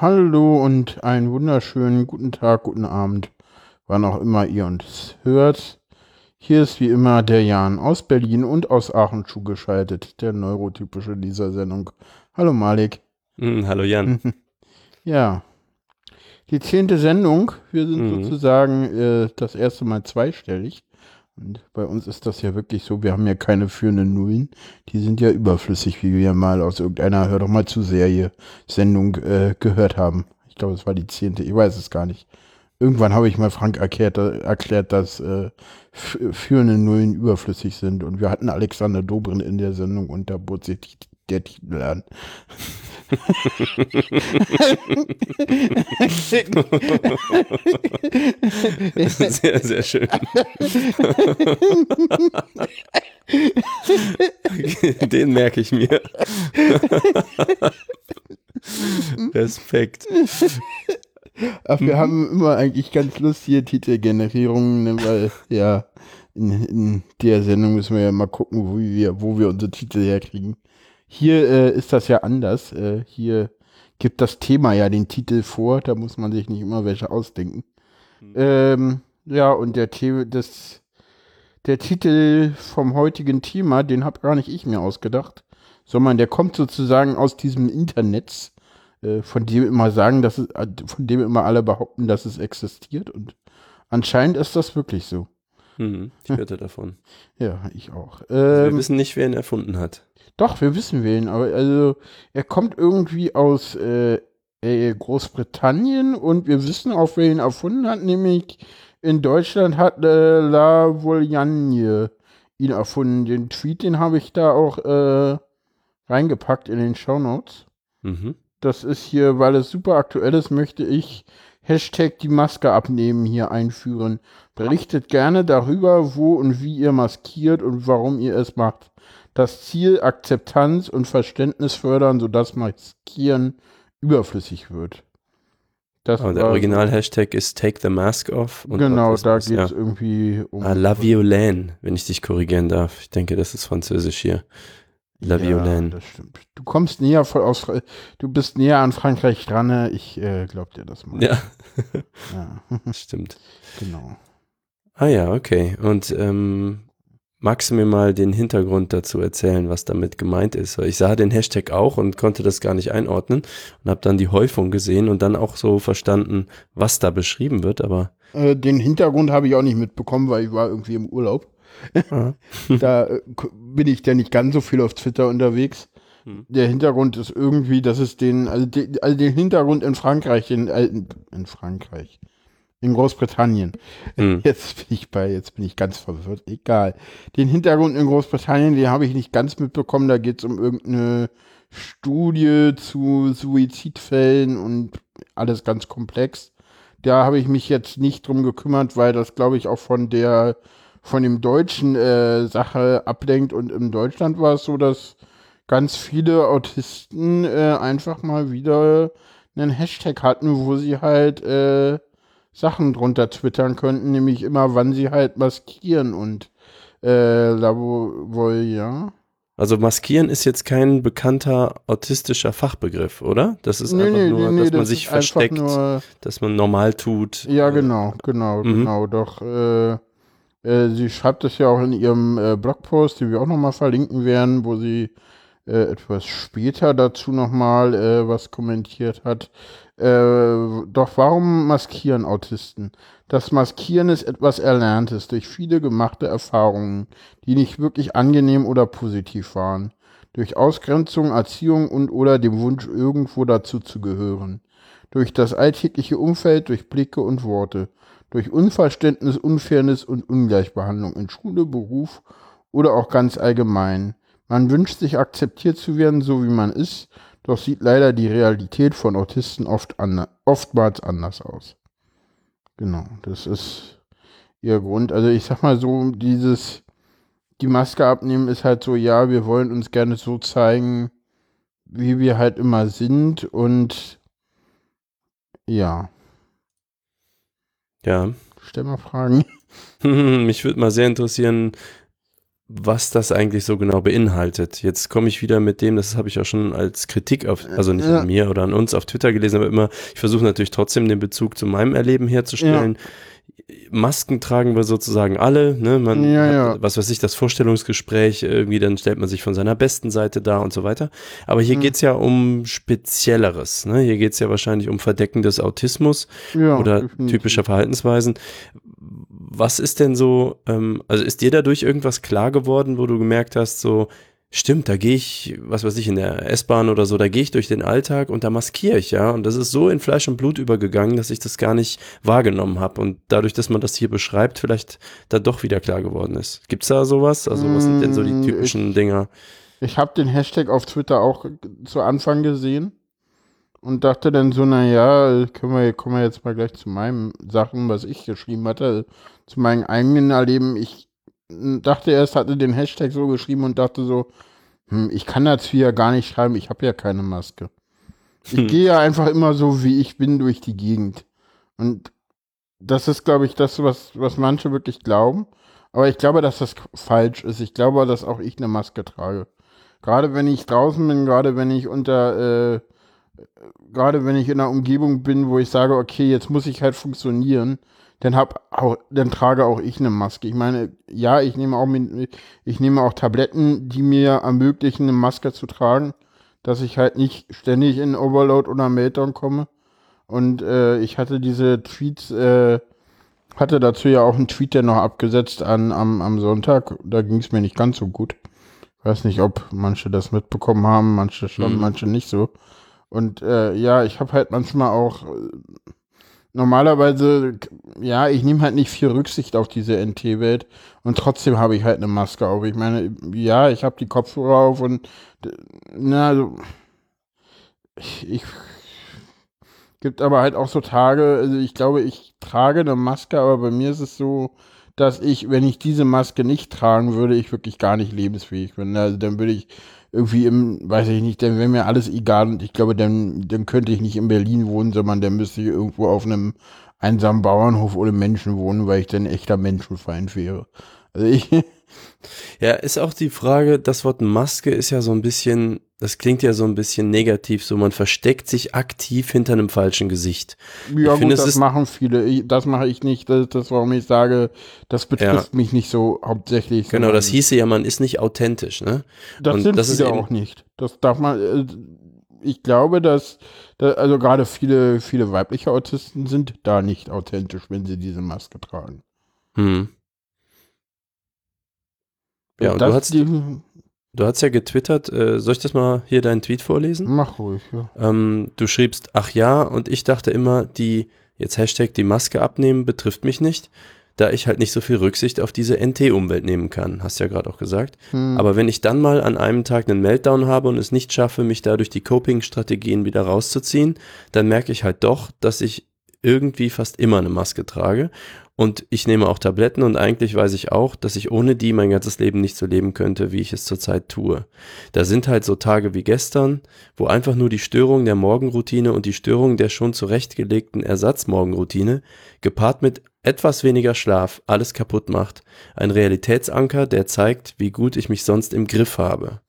Hallo und einen wunderschönen guten Tag, guten Abend, wann auch immer ihr uns hört. Hier ist wie immer der Jan aus Berlin und aus Aachen zugeschaltet, der neurotypische dieser Sendung. Hallo Malik. Mm, hallo Jan. ja, die zehnte Sendung. Wir sind mhm. sozusagen äh, das erste Mal zweistellig. Und bei uns ist das ja wirklich so, wir haben ja keine führenden Nullen. Die sind ja überflüssig, wie wir mal aus irgendeiner Hör doch mal zu Serie Sendung äh, gehört haben. Ich glaube, es war die zehnte, ich weiß es gar nicht. Irgendwann habe ich mal Frank erklärt, erklärt dass äh, führende Nullen überflüssig sind. Und wir hatten Alexander Dobrin in der Sendung und da bot sich der Titel an. Sehr, sehr schön. Den merke ich mir. Respekt. Ach, wir haben immer eigentlich ganz lustige Titelgenerierungen, ne, weil ja, in, in, der Sendung müssen wir ja mal gucken, wo wir, wo wir unsere Titel herkriegen. Hier äh, ist das ja anders. Äh, hier gibt das Thema ja den Titel vor, da muss man sich nicht immer welche ausdenken. Mhm. Ähm, ja, und der, The das, der Titel vom heutigen Thema, den habe gar nicht ich mir ausgedacht, sondern der kommt sozusagen aus diesem Internet, äh, von dem immer sagen, dass es, äh, von dem immer alle behaupten, dass es existiert. Und anscheinend ist das wirklich so. Hm, ich hörte davon. Ja, ich auch. Ähm, also wir ähm, wissen nicht, wer ihn erfunden hat. Doch, wir wissen wen, aber also er kommt irgendwie aus äh, äh, Großbritannien und wir wissen auch, wer ihn erfunden hat, nämlich in Deutschland hat äh, La Voljagne ihn erfunden. Den Tweet, den habe ich da auch äh, reingepackt in den Show Notes. Mhm. Das ist hier, weil es super aktuell ist, möchte ich Hashtag die Maske abnehmen hier einführen. Berichtet gerne darüber, wo und wie ihr maskiert und warum ihr es macht das Ziel Akzeptanz und Verständnis fördern, sodass Maskieren überflüssig wird. Das oh, der Original-Hashtag ist Take the Mask Off. genau, da geht es ja. irgendwie um. Ah, La Violaine, wenn ich dich korrigieren darf. Ich denke, das ist französisch hier. La ja, Violaine. Das stimmt. Du kommst näher voll aus, du bist näher an Frankreich dran. Ne? Ich äh, glaub dir das mal. Ja. ja. stimmt. Genau. Ah ja, okay. Und ähm, Magst du mir mal den Hintergrund dazu erzählen, was damit gemeint ist? Ich sah den Hashtag auch und konnte das gar nicht einordnen und habe dann die Häufung gesehen und dann auch so verstanden, was da beschrieben wird, aber. Äh, den Hintergrund habe ich auch nicht mitbekommen, weil ich war irgendwie im Urlaub. Da äh, bin ich ja nicht ganz so viel auf Twitter unterwegs. Hm. Der Hintergrund ist irgendwie, dass es den, also, de, also den Hintergrund in Frankreich, in, äh, in Frankreich, in Großbritannien. Hm. Jetzt bin ich bei, jetzt bin ich ganz verwirrt. Egal. Den Hintergrund in Großbritannien, den habe ich nicht ganz mitbekommen. Da geht es um irgendeine Studie zu Suizidfällen und alles ganz komplex. Da habe ich mich jetzt nicht drum gekümmert, weil das, glaube ich, auch von der von dem deutschen äh, Sache ablenkt. Und in Deutschland war es so, dass ganz viele Autisten äh, einfach mal wieder einen Hashtag hatten, wo sie halt äh, Sachen drunter twittern könnten, nämlich immer, wann sie halt maskieren und äh, wohl, ja. Also maskieren ist jetzt kein bekannter autistischer Fachbegriff, oder? Das ist nee, einfach nee, nur, nee, dass man sich versteckt, nur, dass man normal tut. Ja, genau, genau, mhm. genau. Doch äh, sie schreibt es ja auch in ihrem äh, Blogpost, den wir auch nochmal verlinken werden, wo sie äh, etwas später dazu nochmal äh, was kommentiert hat. Äh, doch warum maskieren Autisten? Das Maskieren ist etwas Erlerntes durch viele gemachte Erfahrungen, die nicht wirklich angenehm oder positiv waren. Durch Ausgrenzung, Erziehung und oder dem Wunsch, irgendwo dazu zu gehören. Durch das alltägliche Umfeld, durch Blicke und Worte. Durch Unverständnis, Unfairness und Ungleichbehandlung in Schule, Beruf oder auch ganz allgemein. Man wünscht sich akzeptiert zu werden, so wie man ist, doch sieht leider die Realität von Autisten oft an, oftmals anders aus. Genau, das ist ihr Grund. Also ich sag mal so, dieses, die Maske abnehmen ist halt so, ja, wir wollen uns gerne so zeigen, wie wir halt immer sind und ja. Ja. Stell mal Fragen. Mich würde mal sehr interessieren, was das eigentlich so genau beinhaltet. Jetzt komme ich wieder mit dem, das habe ich auch schon als Kritik auf, also nicht ja. an mir oder an uns auf Twitter gelesen, aber immer, ich versuche natürlich trotzdem den Bezug zu meinem Erleben herzustellen. Ja. Masken tragen wir sozusagen alle, ne? Man ja, ja. Hat, was weiß ich, das Vorstellungsgespräch, irgendwie, dann stellt man sich von seiner besten Seite dar und so weiter. Aber hier mhm. geht's ja um Spezielleres, ne? Hier geht's ja wahrscheinlich um Verdecken des Autismus ja, oder definitiv. typischer Verhaltensweisen. Was ist denn so, ähm, also ist dir dadurch irgendwas klar geworden, wo du gemerkt hast, so, Stimmt, da gehe ich, was weiß ich, in der S-Bahn oder so, da gehe ich durch den Alltag und da maskiere ich, ja. Und das ist so in Fleisch und Blut übergegangen, dass ich das gar nicht wahrgenommen habe. Und dadurch, dass man das hier beschreibt, vielleicht da doch wieder klar geworden ist. Gibt's da sowas? Also, was sind denn so die mm, typischen ich, Dinger? Ich habe den Hashtag auf Twitter auch zu Anfang gesehen und dachte dann so, naja, können wir, kommen wir jetzt mal gleich zu meinen Sachen, was ich geschrieben hatte, zu meinem eigenen Erleben. Ich dachte erst, hatte den Hashtag so geschrieben und dachte so, hm, ich kann dazu ja gar nicht schreiben, ich habe ja keine Maske. Ich hm. gehe ja einfach immer so, wie ich bin, durch die Gegend. Und das ist, glaube ich, das, was, was manche wirklich glauben. Aber ich glaube, dass das falsch ist. Ich glaube, dass auch ich eine Maske trage. Gerade wenn ich draußen bin, gerade wenn ich unter, äh, gerade wenn ich in einer Umgebung bin, wo ich sage, okay, jetzt muss ich halt funktionieren, dann hab auch, dann trage auch ich eine Maske. Ich meine, ja, ich nehme auch mit, ich nehme auch Tabletten, die mir ermöglichen, eine Maske zu tragen, dass ich halt nicht ständig in Overload oder Meltdown komme. Und äh, ich hatte diese Tweets, äh, hatte dazu ja auch einen Tweet, der noch abgesetzt an, am, am Sonntag. Da ging es mir nicht ganz so gut. Ich weiß nicht, ob manche das mitbekommen haben, manche schon, mhm. manche nicht so. Und äh, ja, ich habe halt manchmal auch äh, normalerweise, ja, ich nehme halt nicht viel Rücksicht auf diese NT-Welt und trotzdem habe ich halt eine Maske auf. Ich meine, ja, ich habe die Kopfhörer auf und na, also, ich, gibt aber halt auch so Tage, also ich glaube, ich trage eine Maske, aber bei mir ist es so, dass ich, wenn ich diese Maske nicht tragen würde, ich wirklich gar nicht lebensfähig bin. Also dann würde ich irgendwie im, weiß ich nicht, dann wäre mir alles egal und ich glaube, dann, dann könnte ich nicht in Berlin wohnen, sondern dann müsste ich irgendwo auf einem einsamen Bauernhof ohne Menschen wohnen, weil ich dann echter Menschenfeind wäre. Also ich. Ja, ist auch die Frage, das Wort Maske ist ja so ein bisschen das klingt ja so ein bisschen negativ, so man versteckt sich aktiv hinter einem falschen Gesicht. Ja, ich gut, das machen viele. Ich, das mache ich nicht. Das ist das, warum ich sage, das betrifft ja. mich nicht so hauptsächlich. Genau, das hieße ja, man ist nicht authentisch, ne? Das Und sind das viele auch nicht. Das darf man. Äh, ich glaube, dass, dass also gerade viele, viele weibliche Autisten sind da nicht authentisch, wenn sie diese Maske tragen. Hm. Ja, und, du hast Du hast ja getwittert, äh, soll ich das mal hier deinen Tweet vorlesen? Mach ruhig, ja. Ähm, du schriebst, ach ja, und ich dachte immer, die, jetzt Hashtag die Maske abnehmen betrifft mich nicht, da ich halt nicht so viel Rücksicht auf diese NT-Umwelt nehmen kann, hast ja gerade auch gesagt. Hm. Aber wenn ich dann mal an einem Tag einen Meltdown habe und es nicht schaffe, mich da durch die Coping-Strategien wieder rauszuziehen, dann merke ich halt doch, dass ich irgendwie fast immer eine Maske trage und ich nehme auch Tabletten und eigentlich weiß ich auch, dass ich ohne die mein ganzes Leben nicht so leben könnte, wie ich es zurzeit tue. Da sind halt so Tage wie gestern, wo einfach nur die Störung der Morgenroutine und die Störung der schon zurechtgelegten Ersatzmorgenroutine gepaart mit etwas weniger Schlaf alles kaputt macht. Ein Realitätsanker, der zeigt, wie gut ich mich sonst im Griff habe.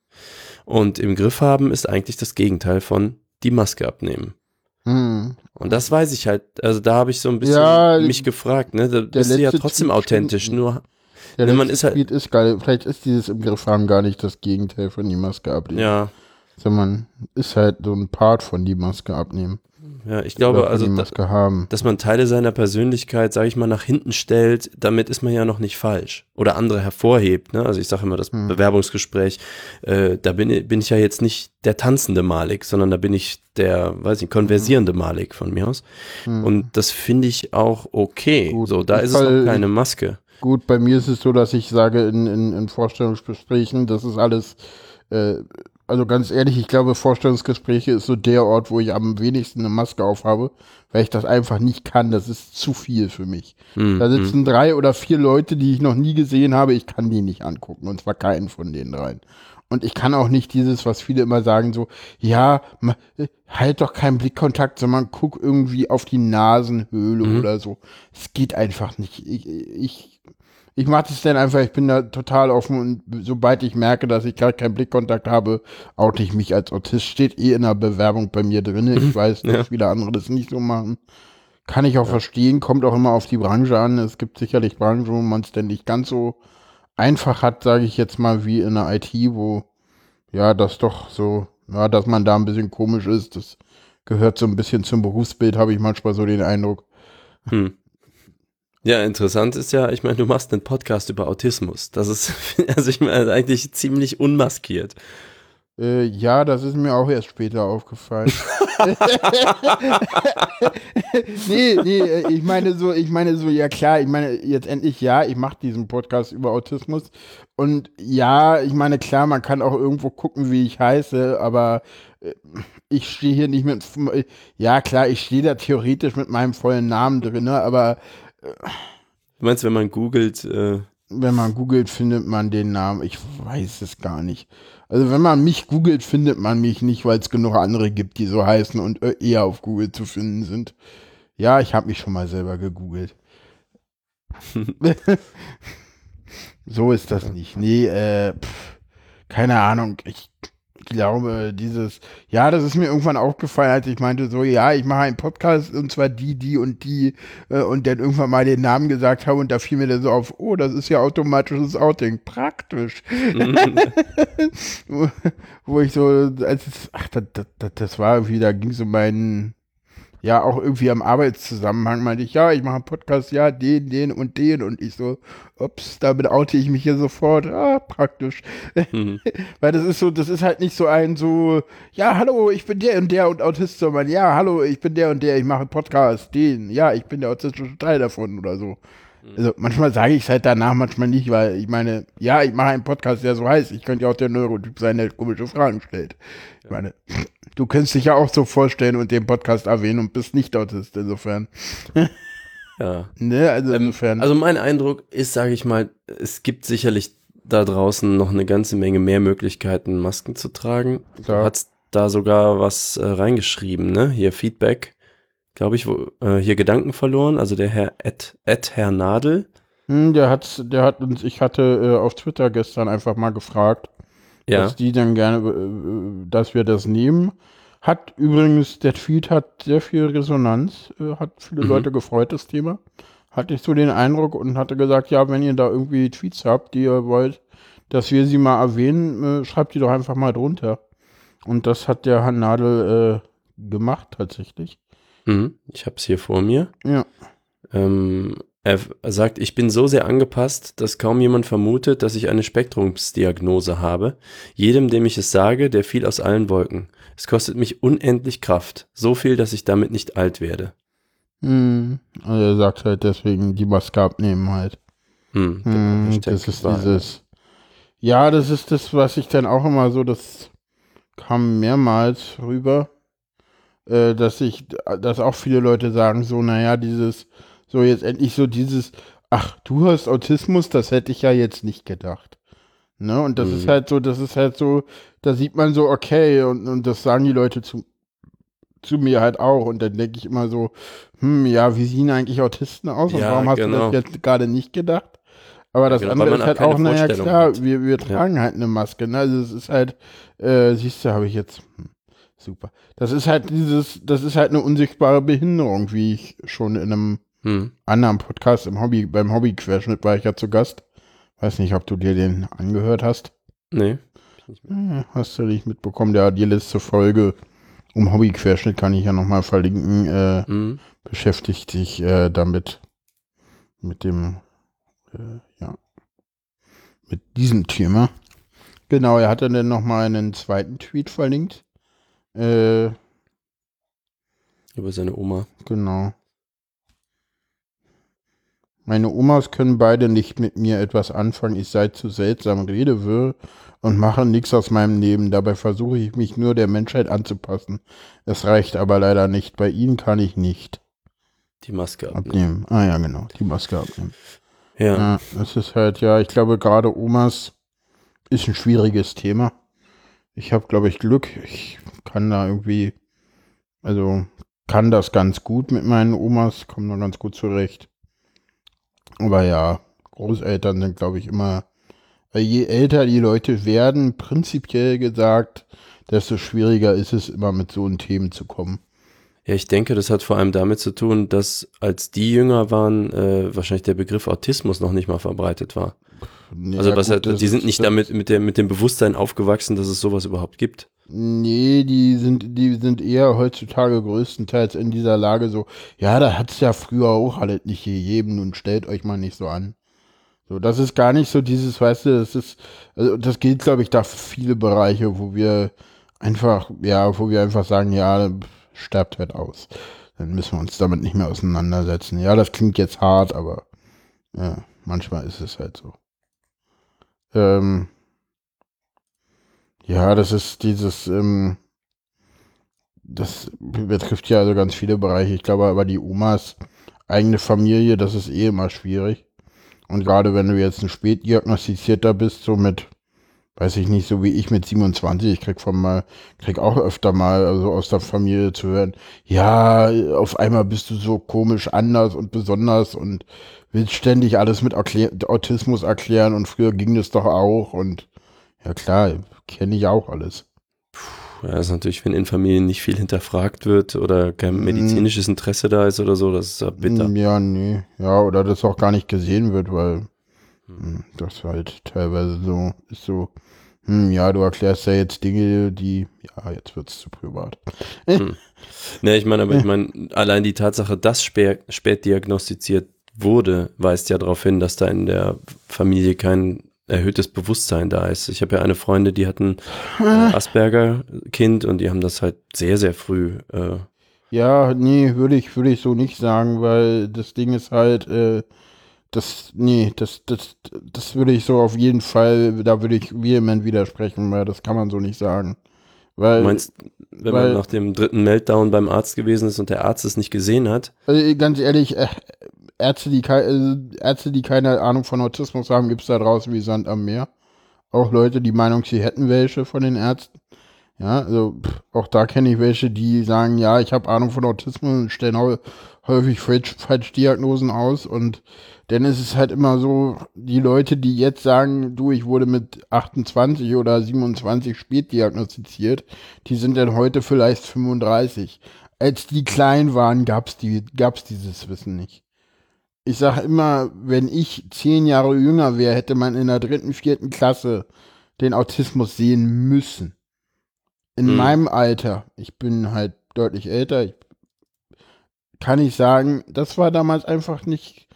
Und im Griff haben ist eigentlich das Gegenteil von die Maske abnehmen. Hm. Und das weiß ich halt, also da habe ich so ein bisschen ja, mich gefragt, ne? Da bist du ja trotzdem Tweet authentisch, nur der ne, man ist halt, Tweet ist geil. Vielleicht ist dieses im Griff haben gar nicht das Gegenteil von die Maske abnehmen. Ja. Sondern ist halt so ein Part von die Maske abnehmen. Ja, ich glaube, also, da, dass man Teile seiner Persönlichkeit, sage ich mal, nach hinten stellt, damit ist man ja noch nicht falsch. Oder andere hervorhebt. Ne? Also ich sage immer, das hm. Bewerbungsgespräch, äh, da bin, bin ich ja jetzt nicht der tanzende Malik, sondern da bin ich der, weiß ich, konversierende Malik von mir aus. Hm. Und das finde ich auch okay. Gut, so, da ist Fall, es noch keine Maske. Gut, bei mir ist es so, dass ich sage in, in, in Vorstellungsgesprächen, das ist alles äh, also ganz ehrlich, ich glaube, Vorstellungsgespräche ist so der Ort, wo ich am wenigsten eine Maske aufhabe, weil ich das einfach nicht kann. Das ist zu viel für mich. Mhm. Da sitzen hm. drei oder vier Leute, die ich noch nie gesehen habe. Ich kann die nicht angucken. Und zwar keinen von den dreien. Und ich kann auch nicht dieses, was viele immer sagen, so, ja, halt doch keinen Blickkontakt, sondern guck irgendwie auf die Nasenhöhle mhm. oder so. Es geht einfach nicht. Ich, ich ich mache das dann einfach, ich bin da total offen und sobald ich merke, dass ich gerade keinen Blickkontakt habe, oute ich mich als Autist. Steht eh in der Bewerbung bei mir drin. Ich weiß, dass ja. viele andere das nicht so machen. Kann ich auch ja. verstehen, kommt auch immer auf die Branche an. Es gibt sicherlich Branchen, wo man es denn nicht ganz so einfach hat, sage ich jetzt mal, wie in der IT, wo ja das doch so, ja, dass man da ein bisschen komisch ist. Das gehört so ein bisschen zum Berufsbild, habe ich manchmal so den Eindruck. Hm. Ja, interessant ist ja, ich meine, du machst einen Podcast über Autismus. Das ist, also ich meine, eigentlich ziemlich unmaskiert. Äh, ja, das ist mir auch erst später aufgefallen. nee, nee, äh, ich meine so, ich meine so, ja klar, ich meine jetzt endlich ja, ich mache diesen Podcast über Autismus und ja, ich meine klar, man kann auch irgendwo gucken, wie ich heiße, aber äh, ich stehe hier nicht mit, ja klar, ich stehe da theoretisch mit meinem vollen Namen drin, aber Du meinst, wenn man googelt? Äh wenn man googelt, findet man den Namen. Ich weiß es gar nicht. Also wenn man mich googelt, findet man mich nicht, weil es genug andere gibt, die so heißen und äh, eher auf Google zu finden sind. Ja, ich habe mich schon mal selber gegoogelt. so ist das nicht. Nee, äh, pff, keine Ahnung. Ich glaube, dieses, ja, das ist mir irgendwann aufgefallen, als ich meinte, so, ja, ich mache einen Podcast und zwar die, die und die äh, und dann irgendwann mal den Namen gesagt habe und da fiel mir dann so auf, oh, das ist ja automatisches Outing. Praktisch. wo, wo, ich so, als, ach, das, das, das war irgendwie, da ging es um meinen ja auch irgendwie am Arbeitszusammenhang meinte ich, ja, ich mache einen Podcast, ja, den, den und den und ich so, ups, damit oute ich mich hier sofort, ah, praktisch. Mhm. Weil das ist so, das ist halt nicht so ein so, ja, hallo, ich bin der und der und Autist, sondern ja, hallo, ich bin der und der, ich mache einen Podcast, den, ja, ich bin der autistische Teil davon oder so. Mhm. Also manchmal sage ich es halt danach, manchmal nicht, weil ich meine, ja, ich mache einen Podcast, der so heißt. Ich könnte ja auch der Neurotyp sein, der komische Fragen stellt. Ich meine, du könntest dich ja auch so vorstellen und den Podcast erwähnen und bist nicht Autist, insofern. Ja. ne, also ähm, insofern. Also mein Eindruck ist, sage ich mal, es gibt sicherlich da draußen noch eine ganze Menge mehr Möglichkeiten, Masken zu tragen. Ja. Du hast da sogar was äh, reingeschrieben, ne? Hier Feedback glaube ich, wo, äh, hier Gedanken verloren. Also der Herr Ed, Ed Herr Nadel. Hm, der hat, der hat uns, ich hatte äh, auf Twitter gestern einfach mal gefragt, ja. dass die dann gerne, äh, dass wir das nehmen. Hat übrigens, der Tweet hat sehr viel Resonanz, äh, hat viele mhm. Leute gefreut, das Thema. Hatte ich so den Eindruck und hatte gesagt, ja, wenn ihr da irgendwie Tweets habt, die ihr wollt, dass wir sie mal erwähnen, äh, schreibt die doch einfach mal drunter. Und das hat der Herr Nadel äh, gemacht tatsächlich. Mhm, ich habe es hier vor mir. Ja. Ähm, er sagt, ich bin so sehr angepasst, dass kaum jemand vermutet, dass ich eine Spektrumsdiagnose habe. Jedem, dem ich es sage, der fiel aus allen Wolken. Es kostet mich unendlich Kraft. So viel, dass ich damit nicht alt werde. Hm. Also er sagt halt deswegen die Maske abnehmen halt. Hm, hm, das ist dieses. Ja, das ist das, was ich dann auch immer so, das kam mehrmals rüber äh, dass ich, dass auch viele Leute sagen, so, naja, dieses, so jetzt endlich so dieses, ach, du hast Autismus, das hätte ich ja jetzt nicht gedacht. Ne? Und das mhm. ist halt so, das ist halt so, da sieht man so, okay, und, und das sagen die Leute zu, zu mir halt auch. Und dann denke ich immer so, hm, ja, wie sehen eigentlich Autisten aus? Und ja, warum hast genau. du das jetzt gerade nicht gedacht? Aber das genau, andere ist halt auch, naja, klar, wir, wir tragen ja. halt eine Maske. Ne? Also es ist halt, äh, siehst du, habe ich jetzt, hm. Super. Das ist halt dieses, das ist halt eine unsichtbare Behinderung, wie ich schon in einem hm. anderen Podcast im Hobby, beim Hobbyquerschnitt war ich ja zu Gast. Weiß nicht, ob du dir den angehört hast. Nee. Hm, hast du nicht mitbekommen? Der, die letzte Folge um Hobbyquerschnitt kann ich ja nochmal verlinken. Äh, hm. Beschäftigt sich äh, damit, mit dem, äh, ja, mit diesem Thema. Genau, er hat dann nochmal einen zweiten Tweet verlinkt äh, Über seine Oma. Genau. Meine Omas können beide nicht mit mir etwas anfangen. Ich sei zu seltsam, rede wirr und mache nichts aus meinem Leben. Dabei versuche ich mich nur der Menschheit anzupassen. Es reicht aber leider nicht. Bei ihnen kann ich nicht. Die Maske abnehmen. abnehmen. Ah ja, genau. Die Maske abnehmen. Ja. ja. Es ist halt, ja, ich glaube, gerade Omas ist ein schwieriges Thema. Ich habe, glaube ich, Glück. Ich kann da irgendwie, also kann das ganz gut mit meinen Omas, komme da ganz gut zurecht. Aber ja, Großeltern sind, glaube ich, immer, je älter die Leute werden, prinzipiell gesagt, desto schwieriger ist es immer mit so Themen zu kommen. Ja, ich denke, das hat vor allem damit zu tun, dass als die jünger waren, äh, wahrscheinlich der Begriff Autismus noch nicht mal verbreitet war. Ja, also was gut, halt, die sind nicht damit mit, der, mit dem Bewusstsein aufgewachsen, dass es sowas überhaupt gibt. Nee, die sind, die sind eher heutzutage größtenteils in dieser Lage so, ja, da hat es ja früher auch halt nicht gegeben und stellt euch mal nicht so an. So, das ist gar nicht so dieses, weißt du, das ist, also das gilt, glaube ich, da für viele Bereiche, wo wir einfach, ja, wo wir einfach sagen, ja, sterbt halt aus. Dann müssen wir uns damit nicht mehr auseinandersetzen. Ja, das klingt jetzt hart, aber ja, manchmal ist es halt so. Ähm, ja, das ist dieses, ähm, das betrifft ja also ganz viele Bereiche. Ich glaube aber die Omas eigene Familie, das ist eh immer schwierig. Und gerade wenn du jetzt ein spätdiagnostizierter bist, so mit weiß ich nicht, so wie ich mit 27, ich krieg von mal, krieg auch öfter mal, also aus der Familie zu hören, ja, auf einmal bist du so komisch anders und besonders und willst ständig alles mit Erklär Autismus erklären und früher ging das doch auch und ja klar, kenne ich auch alles. Puh, ja, ist natürlich, wenn in Familien nicht viel hinterfragt wird oder kein mm. medizinisches Interesse da ist oder so, das ist ja bitter. Ja, nee, ja, oder das auch gar nicht gesehen wird, weil hm, das halt teilweise so ist so, hm, ja, du erklärst ja jetzt Dinge, die, ja, jetzt wird es zu privat. hm. Ne, ich meine, aber ich meine, allein die Tatsache, dass spät, spät diagnostiziert wurde, weist ja darauf hin, dass da in der Familie kein erhöhtes Bewusstsein da ist. Ich habe ja eine Freundin, die hatten äh, Asperger-Kind und die haben das halt sehr, sehr früh. Äh, ja, nee, würde ich, würde ich so nicht sagen, weil das Ding ist halt, äh, das, nee, das, das, das würde ich so auf jeden Fall, da würde ich vehement widersprechen, weil das kann man so nicht sagen. Weil, du meinst, wenn weil, man nach dem dritten Meltdown beim Arzt gewesen ist und der Arzt es nicht gesehen hat? Also ganz ehrlich, äh, Ärzte, die, äh, Ärzte, die keine Ahnung von Autismus haben, gibt es da draußen wie Sand am Meer. Auch Leute, die Meinung, sie hätten welche von den Ärzten. Ja, also pff, auch da kenne ich welche, die sagen, ja, ich habe Ahnung von Autismus und stellen häufig falsch, falsch Diagnosen aus und denn es ist halt immer so, die Leute, die jetzt sagen, du, ich wurde mit 28 oder 27 spät diagnostiziert, die sind dann heute vielleicht 35. Als die klein waren, gab's die, gab's dieses Wissen nicht. Ich sage immer, wenn ich zehn Jahre jünger wäre, hätte man in der dritten, vierten Klasse den Autismus sehen müssen. In hm. meinem Alter, ich bin halt deutlich älter, ich, kann ich sagen, das war damals einfach nicht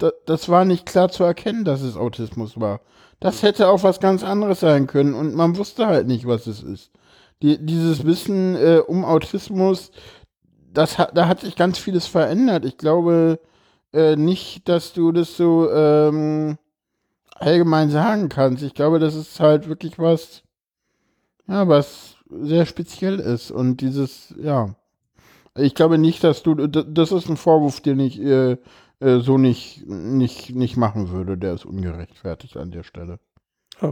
da, das war nicht klar zu erkennen, dass es Autismus war. Das hätte auch was ganz anderes sein können und man wusste halt nicht, was es ist. Die, dieses Wissen äh, um Autismus, das hat, da hat sich ganz vieles verändert. Ich glaube äh, nicht, dass du das so ähm, allgemein sagen kannst. Ich glaube, das ist halt wirklich was, ja, was sehr speziell ist und dieses, ja. Ich glaube nicht, dass du, das ist ein Vorwurf, den ich äh, äh, so nicht, nicht, nicht machen würde. Der ist ungerechtfertigt an der Stelle. Ah,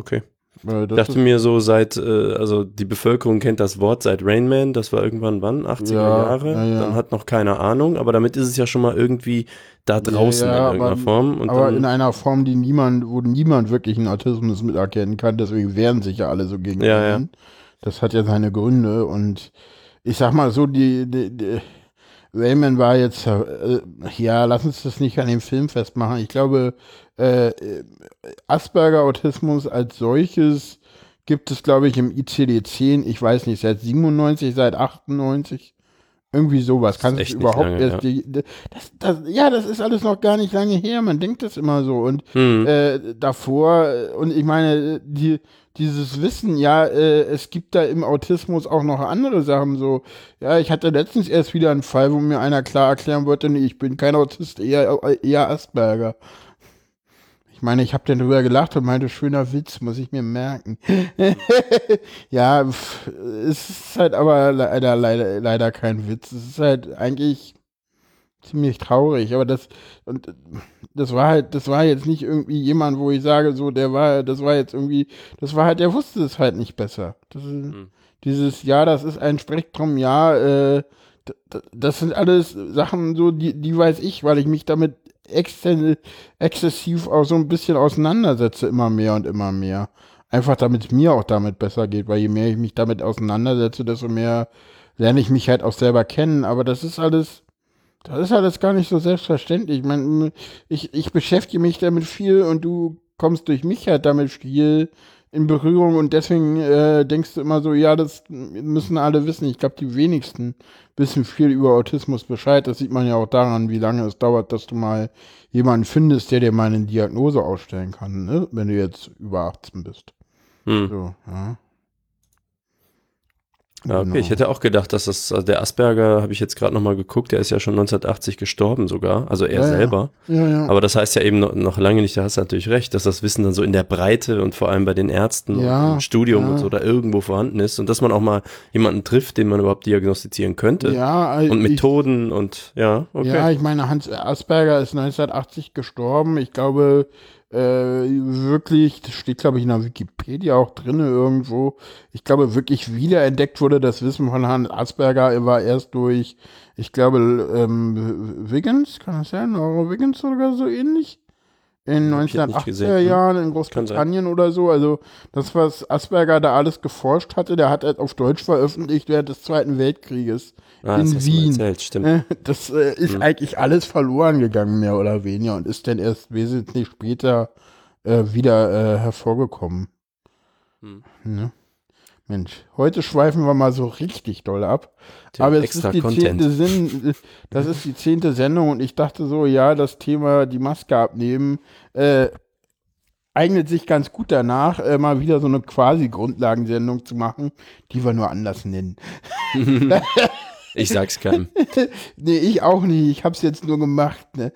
okay. Ich dachte mir so seit, äh, also die Bevölkerung kennt das Wort seit Rainman, das war irgendwann wann, 80er ja, Jahre, ja, ja. dann hat noch keine Ahnung, aber damit ist es ja schon mal irgendwie da draußen in irgendeiner aber, Form. Und aber in einer Form, die niemand, wo niemand wirklich einen Autismus miterkennen kann, deswegen wehren sich ja alle so gegen ihn. Das hat ja seine Gründe und ich sag mal so, die, die, die Rayman war jetzt, äh, ja, lass uns das nicht an dem Film festmachen. Ich glaube, äh, Asperger-Autismus als solches gibt es, glaube ich, im ICD-10, ich weiß nicht, seit 97, seit 98. Irgendwie sowas. Kann es überhaupt lange, erst. Ja. Die, das, das, ja, das ist alles noch gar nicht lange her. Man denkt das immer so. Und hm. äh, davor, und ich meine, die, dieses Wissen, ja, äh, es gibt da im Autismus auch noch andere Sachen. So, ja, ich hatte letztens erst wieder einen Fall, wo mir einer klar erklären wollte, nee, ich bin kein Autist, eher, eher Asperger. Ich meine, ich habe dann drüber gelacht und meinte, schöner Witz, muss ich mir merken. ja, es ist halt aber leider, leider, leider kein Witz. Es ist halt eigentlich ziemlich traurig, aber das und das war halt, das war jetzt nicht irgendwie jemand, wo ich sage, so der war, das war jetzt irgendwie, das war halt, der wusste es halt nicht besser. Das ist, mhm. Dieses, ja, das ist ein Spektrum, ja, äh, das sind alles Sachen, so die, die weiß ich, weil ich mich damit exzessiv auch so ein bisschen auseinandersetze, immer mehr und immer mehr. Einfach damit es mir auch damit besser geht, weil je mehr ich mich damit auseinandersetze, desto mehr lerne ich mich halt auch selber kennen. Aber das ist alles, das ist alles gar nicht so selbstverständlich. Ich meine, ich, ich beschäftige mich damit viel und du kommst durch mich halt damit viel in Berührung und deswegen äh, denkst du immer so, ja, das müssen alle wissen. Ich glaube, die wenigsten wissen viel über Autismus Bescheid. Das sieht man ja auch daran, wie lange es dauert, dass du mal jemanden findest, der dir mal eine Diagnose ausstellen kann, ne? wenn du jetzt über 18 bist. Hm. So, ja. Ja, okay. Genau. Ich hätte auch gedacht, dass das, also der Asperger, habe ich jetzt gerade nochmal geguckt, der ist ja schon 1980 gestorben sogar, also er ja, selber. Ja. Ja, Aber das heißt ja eben noch, noch, lange nicht, da hast du natürlich recht, dass das Wissen dann so in der Breite und vor allem bei den Ärzten und im Studium und so da irgendwo vorhanden ist und dass man auch mal jemanden trifft, den man überhaupt diagnostizieren könnte. Ja, und Methoden ich, und ja, okay. Ja, ich meine, Hans Asperger ist 1980 gestorben. Ich glaube, äh, wirklich, das steht glaube ich in der Wikipedia auch drin irgendwo, ich glaube wirklich wiederentdeckt wurde das Wissen von Herrn Asperger war erst durch, ich glaube, ähm, Wiggins, kann das sein, Euro Wiggins oder so ähnlich? In 1980er Jahren in Großbritannien oder so. Also das, was Asperger da alles geforscht hatte, der hat halt auf Deutsch veröffentlicht während des Zweiten Weltkrieges ah, in Wien. Erzählt. Äh, das äh, ist hm. eigentlich alles verloren gegangen, mehr oder weniger, und ist dann erst wesentlich später äh, wieder äh, hervorgekommen. Hm. Ne? Mensch, heute schweifen wir mal so richtig doll ab. Der Aber es ist die zehnte Sinn, das ist die zehnte Sendung und ich dachte so, ja, das Thema die Maske abnehmen äh, eignet sich ganz gut danach, äh, mal wieder so eine quasi Grundlagensendung zu machen, die wir nur anders nennen. Ich sag's keinem. nee, ich auch nicht. Ich hab's jetzt nur gemacht. Ne?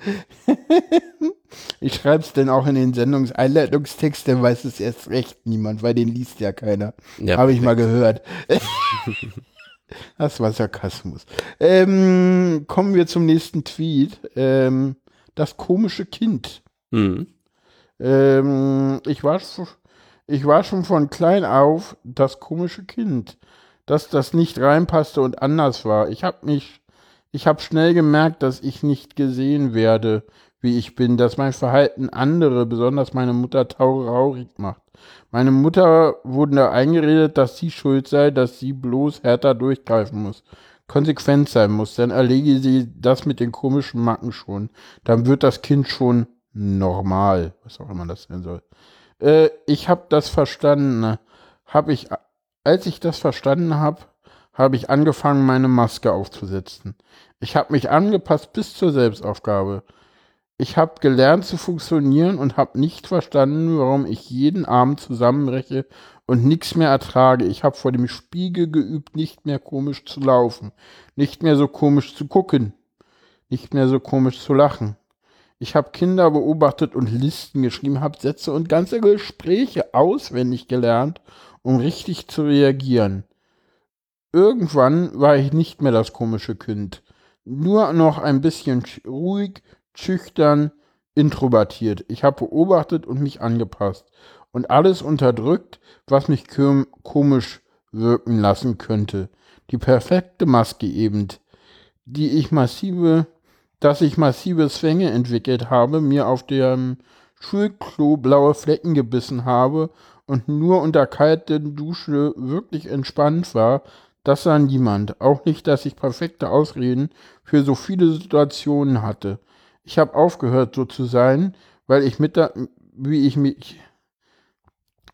ich schreib's dann auch in den Sendungseinleitungstext, dann weiß es erst recht niemand, weil den liest ja keiner. Ja, Habe ich mal gehört. das war Sarkasmus. Ähm, kommen wir zum nächsten Tweet. Ähm, das komische Kind. Mhm. Ähm, ich, war, ich war schon von klein auf das komische Kind dass das nicht reinpasste und anders war. Ich habe mich, ich habe schnell gemerkt, dass ich nicht gesehen werde, wie ich bin, dass mein Verhalten andere, besonders meine Mutter, traurig macht. Meine Mutter wurde da eingeredet, dass sie schuld sei, dass sie bloß härter durchgreifen muss, konsequent sein muss. Dann erlege sie das mit den komischen Macken schon. Dann wird das Kind schon normal, was auch immer das sein soll. Äh, ich habe das verstanden. Habe ich als ich das verstanden habe, habe ich angefangen, meine Maske aufzusetzen. Ich habe mich angepasst bis zur Selbstaufgabe. Ich habe gelernt zu funktionieren und habe nicht verstanden, warum ich jeden Abend zusammenbreche und nichts mehr ertrage. Ich habe vor dem Spiegel geübt, nicht mehr komisch zu laufen, nicht mehr so komisch zu gucken, nicht mehr so komisch zu lachen. Ich habe Kinder beobachtet und Listen geschrieben, habe Sätze und ganze Gespräche auswendig gelernt um richtig zu reagieren. Irgendwann war ich nicht mehr das komische Kind, nur noch ein bisschen ruhig, schüchtern, introvertiert. Ich habe beobachtet und mich angepasst und alles unterdrückt, was mich komisch wirken lassen könnte. Die perfekte Maske eben, die ich massive, dass ich massive Zwänge entwickelt habe, mir auf dem Schulklo blaue Flecken gebissen habe und nur unter kalten Dusche wirklich entspannt war, das sah niemand. Auch nicht, dass ich perfekte Ausreden für so viele Situationen hatte. Ich habe aufgehört, so zu sein, weil ich mit der, wie ich mich,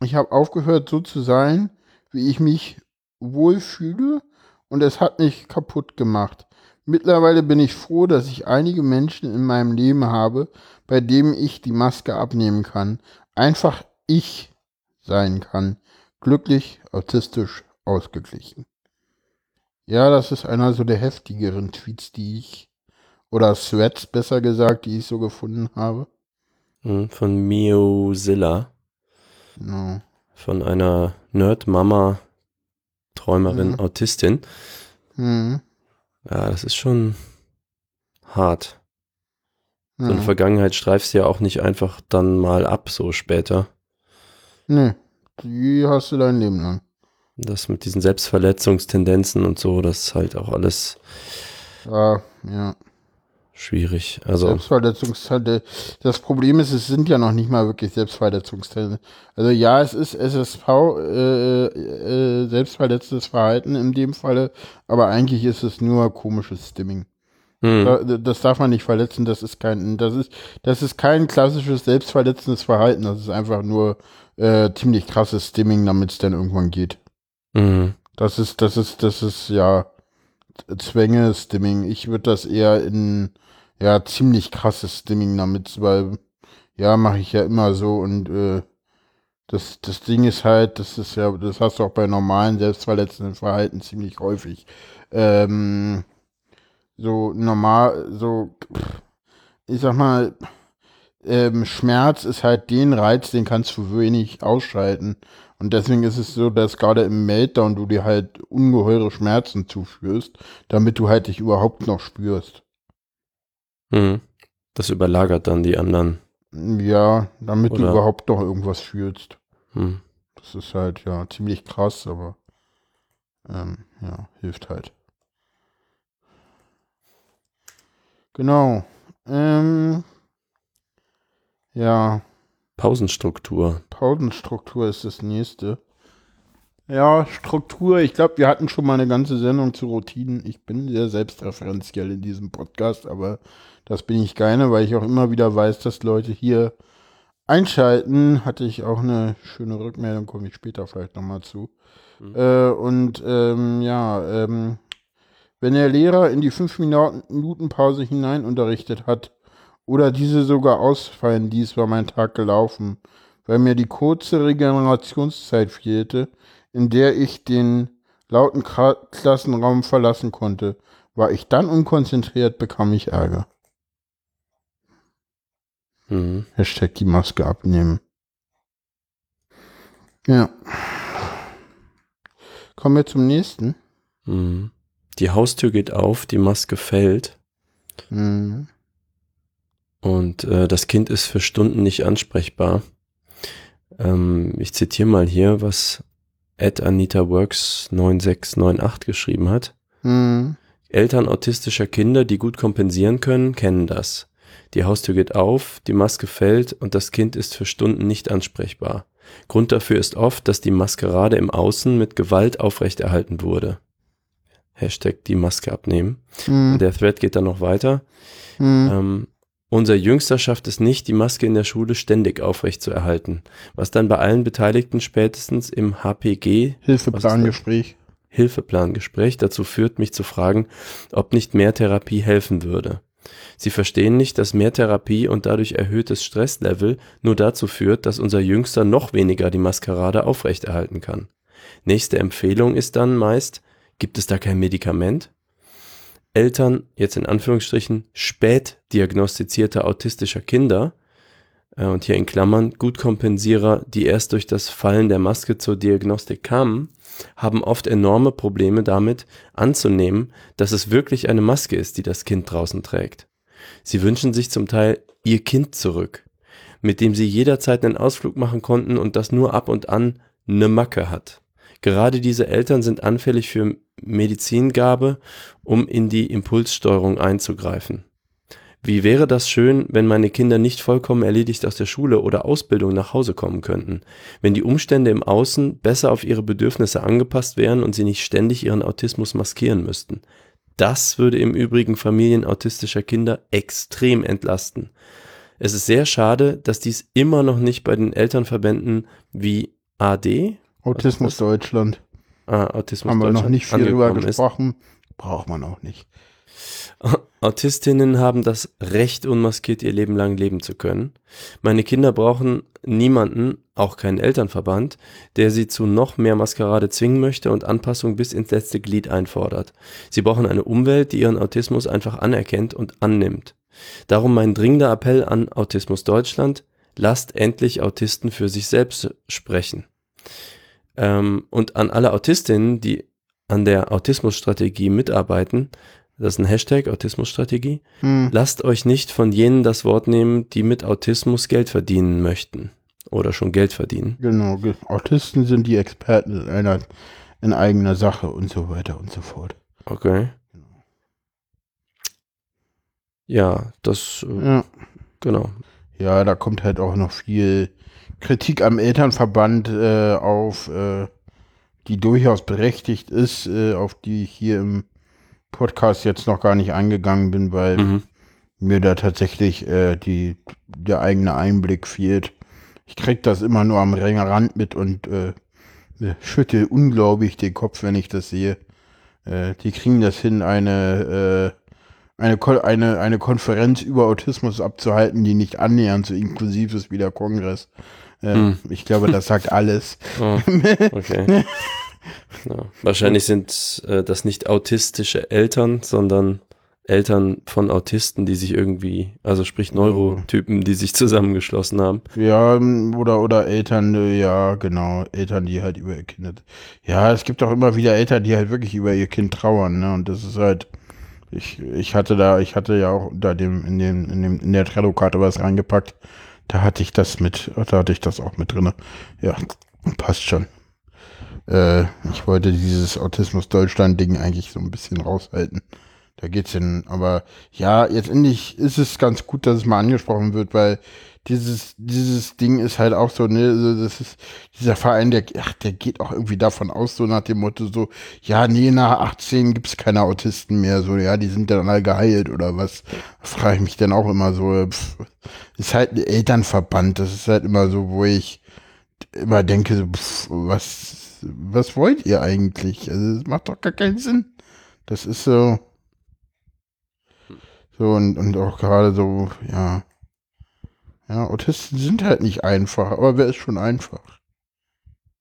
ich habe aufgehört, so zu sein, wie ich mich wohlfühle und es hat mich kaputt gemacht. Mittlerweile bin ich froh, dass ich einige Menschen in meinem Leben habe, bei denen ich die Maske abnehmen kann. Einfach ich sein kann. Glücklich, autistisch, ausgeglichen. Ja, das ist einer so der heftigeren Tweets, die ich, oder Threads besser gesagt, die ich so gefunden habe. Hm, von Miozilla. Genau. Von einer Nerd-Mama, Träumerin, mhm. Autistin. Mhm. Ja, das ist schon hart. So eine Vergangenheit streifst du ja auch nicht einfach dann mal ab, so später. Nee, die hast du dein Leben lang. Das mit diesen Selbstverletzungstendenzen und so, das ist halt auch alles. Ja, ja. schwierig. Also Selbstverletzungsteile. Das Problem ist, es sind ja noch nicht mal wirklich Selbstverletzungsteile. Also ja, es ist SSV, äh, äh, selbstverletztes Verhalten in dem Falle, aber eigentlich ist es nur komisches Stimming. Mhm. Das darf man nicht verletzen, das ist kein, das ist, das ist kein klassisches selbstverletzendes Verhalten, das ist einfach nur äh, ziemlich krasses Stimming, damit es dann irgendwann geht. Mhm. Das ist, das ist, das ist ja Zwänge, Stimming. Ich würde das eher in ja, ziemlich krasses Stimming damit, weil, ja, mache ich ja immer so und äh, das, das Ding ist halt, das ist ja, das hast du auch bei normalen selbstverletzenden Verhalten ziemlich häufig. Ähm, so normal, so, ich sag mal, ähm, Schmerz ist halt den Reiz, den kannst du wenig ausschalten. Und deswegen ist es so, dass gerade im Meltdown du dir halt ungeheure Schmerzen zuführst, damit du halt dich überhaupt noch spürst. Mhm. Das überlagert dann die anderen. Ja, damit Oder? du überhaupt noch irgendwas fühlst. Mhm. Das ist halt ja ziemlich krass, aber ähm, ja, hilft halt. Genau. Ähm, ja. Pausenstruktur. Pausenstruktur ist das nächste. Ja, Struktur. Ich glaube, wir hatten schon mal eine ganze Sendung zu Routinen. Ich bin sehr selbstreferenziell in diesem Podcast, aber das bin ich gerne, weil ich auch immer wieder weiß, dass Leute hier einschalten. Hatte ich auch eine schöne Rückmeldung, komme ich später vielleicht nochmal zu. Mhm. Äh, und ähm, ja, ähm, wenn der Lehrer in die 5 Minuten Pause hinein unterrichtet hat oder diese sogar ausfallen ließ, war mein Tag gelaufen, weil mir die kurze Regenerationszeit fehlte, in der ich den lauten Klassenraum verlassen konnte. War ich dann unkonzentriert, bekam ich Ärger. Mhm. Hashtag die Maske abnehmen. Ja. Kommen wir zum nächsten. Mhm. Die Haustür geht auf, die Maske fällt. Mhm. Und äh, das Kind ist für Stunden nicht ansprechbar. Ähm, ich zitiere mal hier, was Ed Anita Works 9698 geschrieben hat. Mhm. Eltern autistischer Kinder, die gut kompensieren können, kennen das. Die Haustür geht auf, die Maske fällt und das Kind ist für Stunden nicht ansprechbar. Grund dafür ist oft, dass die Maskerade im Außen mit Gewalt aufrechterhalten wurde. Hashtag die Maske abnehmen. Mhm. Der Thread geht dann noch weiter. Mhm. Ähm, unser Jüngster schafft es nicht, die Maske in der Schule ständig aufrechtzuerhalten, was dann bei allen Beteiligten spätestens im HPG Hilfeplangespräch Hilfeplangespräch dazu führt, mich zu fragen, ob nicht mehr Therapie helfen würde. Sie verstehen nicht, dass mehr Therapie und dadurch erhöhtes Stresslevel nur dazu führt, dass unser Jüngster noch weniger die Maskerade aufrechterhalten kann. Nächste Empfehlung ist dann meist, gibt es da kein Medikament? Eltern, jetzt in Anführungsstrichen, spät diagnostizierter autistischer Kinder, äh, und hier in Klammern Gutkompensierer, die erst durch das Fallen der Maske zur Diagnostik kamen, haben oft enorme Probleme damit anzunehmen, dass es wirklich eine Maske ist, die das Kind draußen trägt. Sie wünschen sich zum Teil ihr Kind zurück, mit dem sie jederzeit einen Ausflug machen konnten und das nur ab und an ne Macke hat. Gerade diese Eltern sind anfällig für Medizingabe, um in die Impulssteuerung einzugreifen. Wie wäre das schön, wenn meine Kinder nicht vollkommen erledigt aus der Schule oder Ausbildung nach Hause kommen könnten, wenn die Umstände im Außen besser auf ihre Bedürfnisse angepasst wären und sie nicht ständig ihren Autismus maskieren müssten. Das würde im Übrigen Familien autistischer Kinder extrem entlasten. Es ist sehr schade, dass dies immer noch nicht bei den Elternverbänden wie AD, Autismus Deutschland. Ah, Autismus Haben wir noch nicht viel drüber gesprochen. Ist. Braucht man auch nicht. Autistinnen haben das Recht, unmaskiert ihr Leben lang leben zu können. Meine Kinder brauchen niemanden, auch keinen Elternverband, der sie zu noch mehr Maskerade zwingen möchte und Anpassung bis ins letzte Glied einfordert. Sie brauchen eine Umwelt, die ihren Autismus einfach anerkennt und annimmt. Darum mein dringender Appell an Autismus Deutschland, lasst endlich Autisten für sich selbst sprechen. Ähm, und an alle Autistinnen, die an der Autismusstrategie mitarbeiten, das ist ein Hashtag, Autismusstrategie. Hm. Lasst euch nicht von jenen das Wort nehmen, die mit Autismus Geld verdienen möchten. Oder schon Geld verdienen. Genau, Autisten sind die Experten in, einer, in eigener Sache und so weiter und so fort. Okay. Ja, das, äh, ja. genau. Ja, da kommt halt auch noch viel Kritik am Elternverband äh, auf, äh, die durchaus berechtigt ist, äh, auf die ich hier im Podcast jetzt noch gar nicht eingegangen bin, weil mhm. mir da tatsächlich äh, die, der eigene Einblick fehlt. Ich krieg das immer nur am Rand mit und äh, schüttel unglaublich den Kopf, wenn ich das sehe. Äh, die kriegen das hin, eine, äh, eine, eine, eine Konferenz über Autismus abzuhalten, die nicht annähernd so inklusiv ist wie der Kongress. Äh, hm. Ich glaube, das sagt alles. Oh, okay. ja, wahrscheinlich sind äh, das nicht autistische Eltern, sondern Eltern von Autisten, die sich irgendwie, also sprich Neurotypen, die sich zusammengeschlossen haben. Ja, oder, oder Eltern, äh, ja, genau, Eltern, die halt über ihr Kind. Ja, es gibt auch immer wieder Eltern, die halt wirklich über ihr Kind trauern, ne? Und das ist halt, ich, ich hatte da, ich hatte ja auch unter dem, in dem, in dem, in der Trello-Karte was reingepackt. Da hatte ich das mit, da hatte ich das auch mit drinne. Ja, passt schon. Äh, ich wollte dieses Autismus Deutschland-Ding eigentlich so ein bisschen raushalten. Da geht's hin. Aber ja, jetzt endlich ist es ganz gut, dass es mal angesprochen wird, weil dieses, dieses Ding ist halt auch so, ne, also das ist dieser Verein, der, ach, der geht auch irgendwie davon aus, so nach dem Motto, so, ja, nee, nach 18 gibt's keine Autisten mehr, so, ja, die sind dann alle geheilt oder was, frage ich mich dann auch immer so, pff, ist halt ein Elternverband, das ist halt immer so, wo ich immer denke, so, pff, was, was wollt ihr eigentlich? Also, das macht doch gar keinen Sinn. Das ist so, so, und, und auch gerade so, ja. Ja, Autisten sind halt nicht einfach, aber wer ist schon einfach?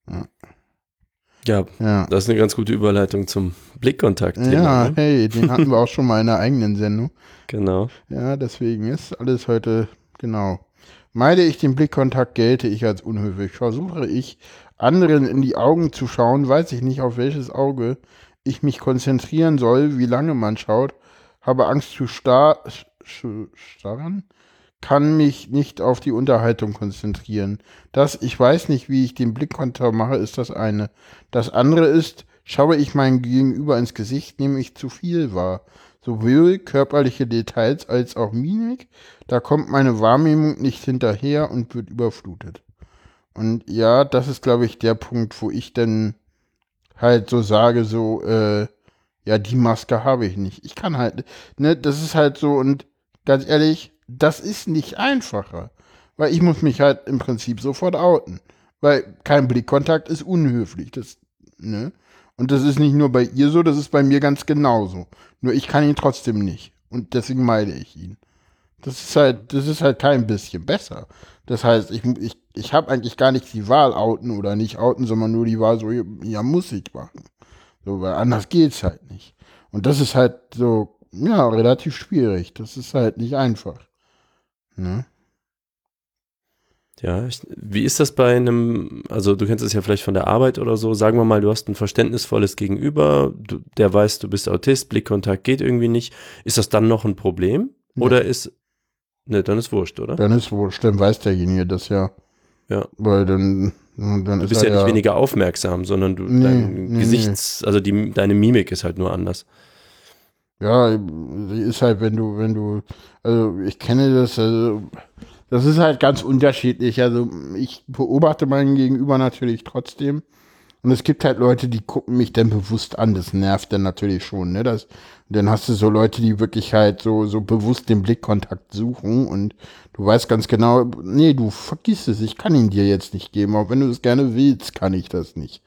Ja. Ja, ja, das ist eine ganz gute Überleitung zum Blickkontakt. Ja, ne? hey, den hatten wir auch schon mal in der eigenen Sendung. Genau. Ja, deswegen ist alles heute, genau. Meide ich den Blickkontakt, gelte ich als unhöflich. Versuche ich, anderen in die Augen zu schauen, weiß ich nicht, auf welches Auge ich mich konzentrieren soll, wie lange man schaut habe Angst zu star starren, kann mich nicht auf die Unterhaltung konzentrieren. Das, ich weiß nicht, wie ich den Blickkontakt mache, ist das eine. Das andere ist, schaue ich meinem Gegenüber ins Gesicht, nehme ich zu viel wahr. Sowohl körperliche Details als auch Mimik, da kommt meine Wahrnehmung nicht hinterher und wird überflutet. Und ja, das ist, glaube ich, der Punkt, wo ich dann halt so sage, so, äh, ja, die Maske habe ich nicht. Ich kann halt, ne, das ist halt so und ganz ehrlich, das ist nicht einfacher. Weil ich muss mich halt im Prinzip sofort outen. Weil kein Blickkontakt ist unhöflich. Das, ne? Und das ist nicht nur bei ihr so, das ist bei mir ganz genauso. Nur ich kann ihn trotzdem nicht. Und deswegen meide ich ihn. Das ist halt, das ist halt kein bisschen besser. Das heißt, ich, ich, ich habe eigentlich gar nicht die Wahl outen oder nicht outen, sondern nur die Wahl so, ja, muss ich machen. So, weil anders geht's halt nicht. Und das ist halt so, ja, relativ schwierig. Das ist halt nicht einfach. Ne? Ja, ich, wie ist das bei einem, also du kennst es ja vielleicht von der Arbeit oder so, sagen wir mal, du hast ein verständnisvolles Gegenüber, du, der weiß, du bist Autist, Blickkontakt geht irgendwie nicht. Ist das dann noch ein Problem? Nee. Oder ist, ne, dann ist wurscht, oder? Dann ist wurscht, dann weiß derjenige das ja. Ja. Weil dann du bist ja nicht ja weniger aufmerksam, sondern du, nee, dein nee, Gesichts, nee. also die, deine Mimik ist halt nur anders. Ja, ist halt, wenn du, wenn du, also ich kenne das, also das ist halt ganz unterschiedlich. Also ich beobachte meinen Gegenüber natürlich trotzdem. Und es gibt halt Leute, die gucken mich dann bewusst an. Das nervt dann natürlich schon. Ne? Das, dann hast du so Leute, die wirklich halt so, so bewusst den Blickkontakt suchen und du weißt ganz genau, nee, du vergisst es, ich kann ihn dir jetzt nicht geben. Auch wenn du es gerne willst, kann ich das nicht.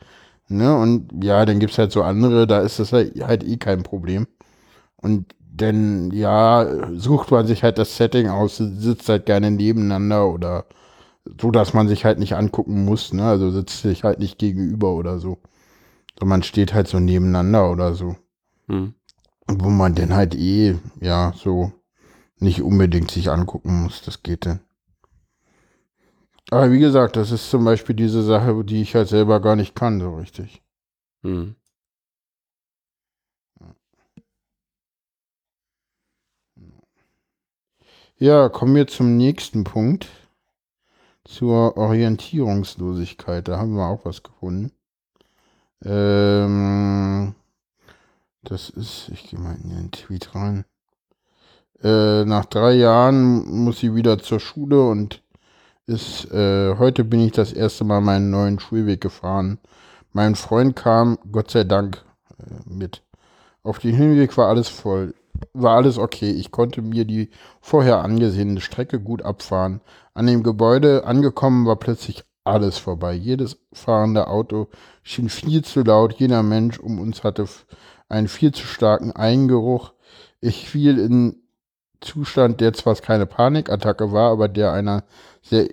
Ne? Und ja, dann gibt's halt so andere, da ist das halt, halt eh kein Problem. Und dann, ja, sucht man sich halt das Setting aus, sitzt halt gerne nebeneinander oder so, dass man sich halt nicht angucken muss, ne? Also sitzt sich halt nicht gegenüber oder so. So, man steht halt so nebeneinander oder so. Hm. Wo man dann halt eh, ja, so nicht unbedingt sich angucken muss, das geht dann. Aber wie gesagt, das ist zum Beispiel diese Sache, die ich halt selber gar nicht kann, so richtig. Hm. Ja, kommen wir zum nächsten Punkt zur Orientierungslosigkeit. Da haben wir auch was gefunden. Ähm, das ist, ich gehe mal in den Tweet rein. Äh, nach drei Jahren muss sie wieder zur Schule und ist, äh, heute bin ich das erste Mal meinen neuen Schulweg gefahren. Mein Freund kam, Gott sei Dank, äh, mit. Auf dem Hinweg war alles voll. War alles okay. Ich konnte mir die vorher angesehene Strecke gut abfahren. An dem Gebäude angekommen war plötzlich alles vorbei. Jedes fahrende Auto schien viel zu laut. Jeder Mensch um uns hatte einen viel zu starken Eingeruch. Ich fiel in Zustand, der zwar keine Panikattacke war, aber der einer sehr,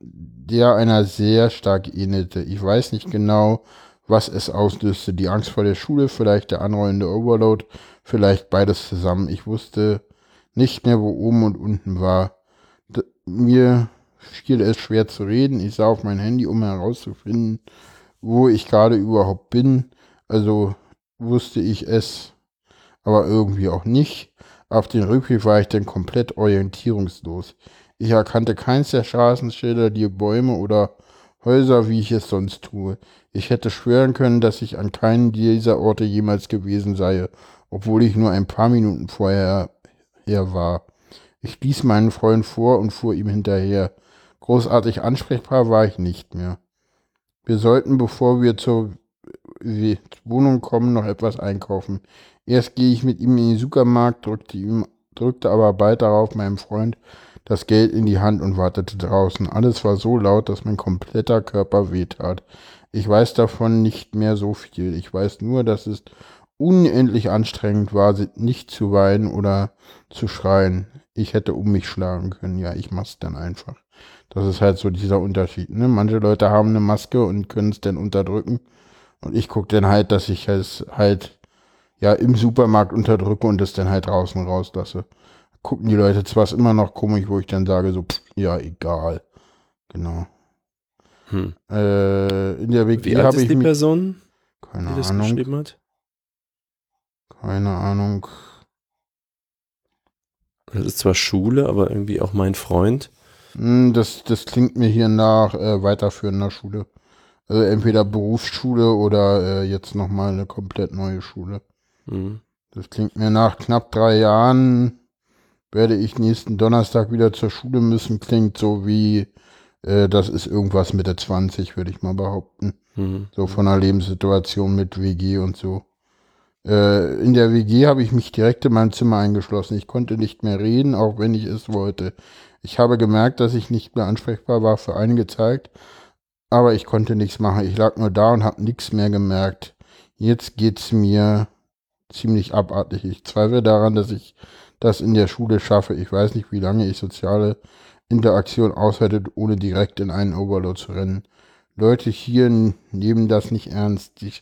der einer sehr stark ähnelte. Ich weiß nicht genau, was es auslöste. Die Angst vor der Schule, vielleicht der anrollende Overload, vielleicht beides zusammen. Ich wusste nicht mehr, wo oben und unten war. D mir fiel es schwer zu reden. Ich sah auf mein Handy, um herauszufinden, wo ich gerade überhaupt bin. Also wusste ich es, aber irgendwie auch nicht. Auf den Rückweg war ich dann komplett orientierungslos. Ich erkannte keins der Straßenschilder, die Bäume oder Häuser, wie ich es sonst tue. Ich hätte schwören können, dass ich an keinen dieser Orte jemals gewesen sei, obwohl ich nur ein paar Minuten vorher her war. Ich ließ meinen Freund vor und fuhr ihm hinterher. Großartig ansprechbar war ich nicht mehr. Wir sollten, bevor wir zur Wohnung kommen, noch etwas einkaufen. Erst gehe ich mit ihm in den Supermarkt, drückte, ihm, drückte aber bald darauf meinem Freund das Geld in die Hand und wartete draußen. Alles war so laut, dass mein kompletter Körper wehtat. Ich weiß davon nicht mehr so viel. Ich weiß nur, dass es unendlich anstrengend war, nicht zu weinen oder zu schreien. Ich hätte um mich schlagen können. Ja, ich mach's dann einfach. Das ist halt so dieser Unterschied. Ne? Manche Leute haben eine Maske und können es dann unterdrücken. Und ich gucke dann halt, dass ich es halt ja im Supermarkt unterdrücke und es dann halt draußen rauslasse. Gucken die Leute zwar immer noch komisch, wo ich dann sage, so, pff, ja, egal. Genau. Hm. Äh, in der WG habe ich. die Person? Keine die Ahnung. Das hat? Keine Ahnung. Das ist zwar Schule, aber irgendwie auch mein Freund. Hm, das, das klingt mir hier nach äh, weiterführender Schule. Also entweder Berufsschule oder äh, jetzt nochmal eine komplett neue Schule. Mhm. Das klingt mir nach knapp drei Jahren werde ich nächsten Donnerstag wieder zur Schule müssen. Klingt so wie, äh, das ist irgendwas Mitte 20, würde ich mal behaupten. Mhm. So von der Lebenssituation mit WG und so. Äh, in der WG habe ich mich direkt in mein Zimmer eingeschlossen. Ich konnte nicht mehr reden, auch wenn ich es wollte. Ich habe gemerkt, dass ich nicht mehr ansprechbar war für einige Zeit, aber ich konnte nichts machen. Ich lag nur da und habe nichts mehr gemerkt. Jetzt geht's mir ziemlich abartig. Ich zweifle daran, dass ich das in der Schule schaffe. Ich weiß nicht, wie lange ich soziale Interaktion aushalte, ohne direkt in einen Overload zu rennen. Leute hier nehmen das nicht ernst. Sie,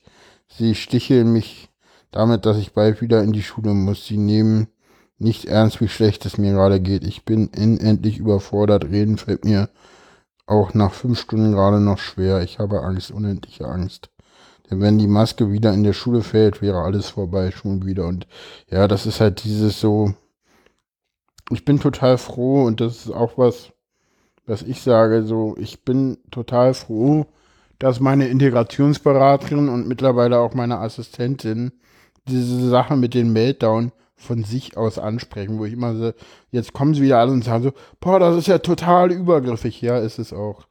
sie sticheln mich damit, dass ich bald wieder in die Schule muss. Sie nehmen nicht ernst, wie schlecht es mir gerade geht. Ich bin endlich überfordert. Reden fällt mir auch nach fünf Stunden gerade noch schwer. Ich habe Angst, unendliche Angst. Denn wenn die Maske wieder in der Schule fällt, wäre alles vorbei schon wieder. Und ja, das ist halt dieses so. Ich bin total froh und das ist auch was, was ich sage. So, ich bin total froh, dass meine Integrationsberaterin und mittlerweile auch meine Assistentin diese Sache mit den Meltdown von sich aus ansprechen, wo ich immer so, jetzt kommen sie wieder alle und sagen so, boah, das ist ja total übergriffig. Ja, ist es auch.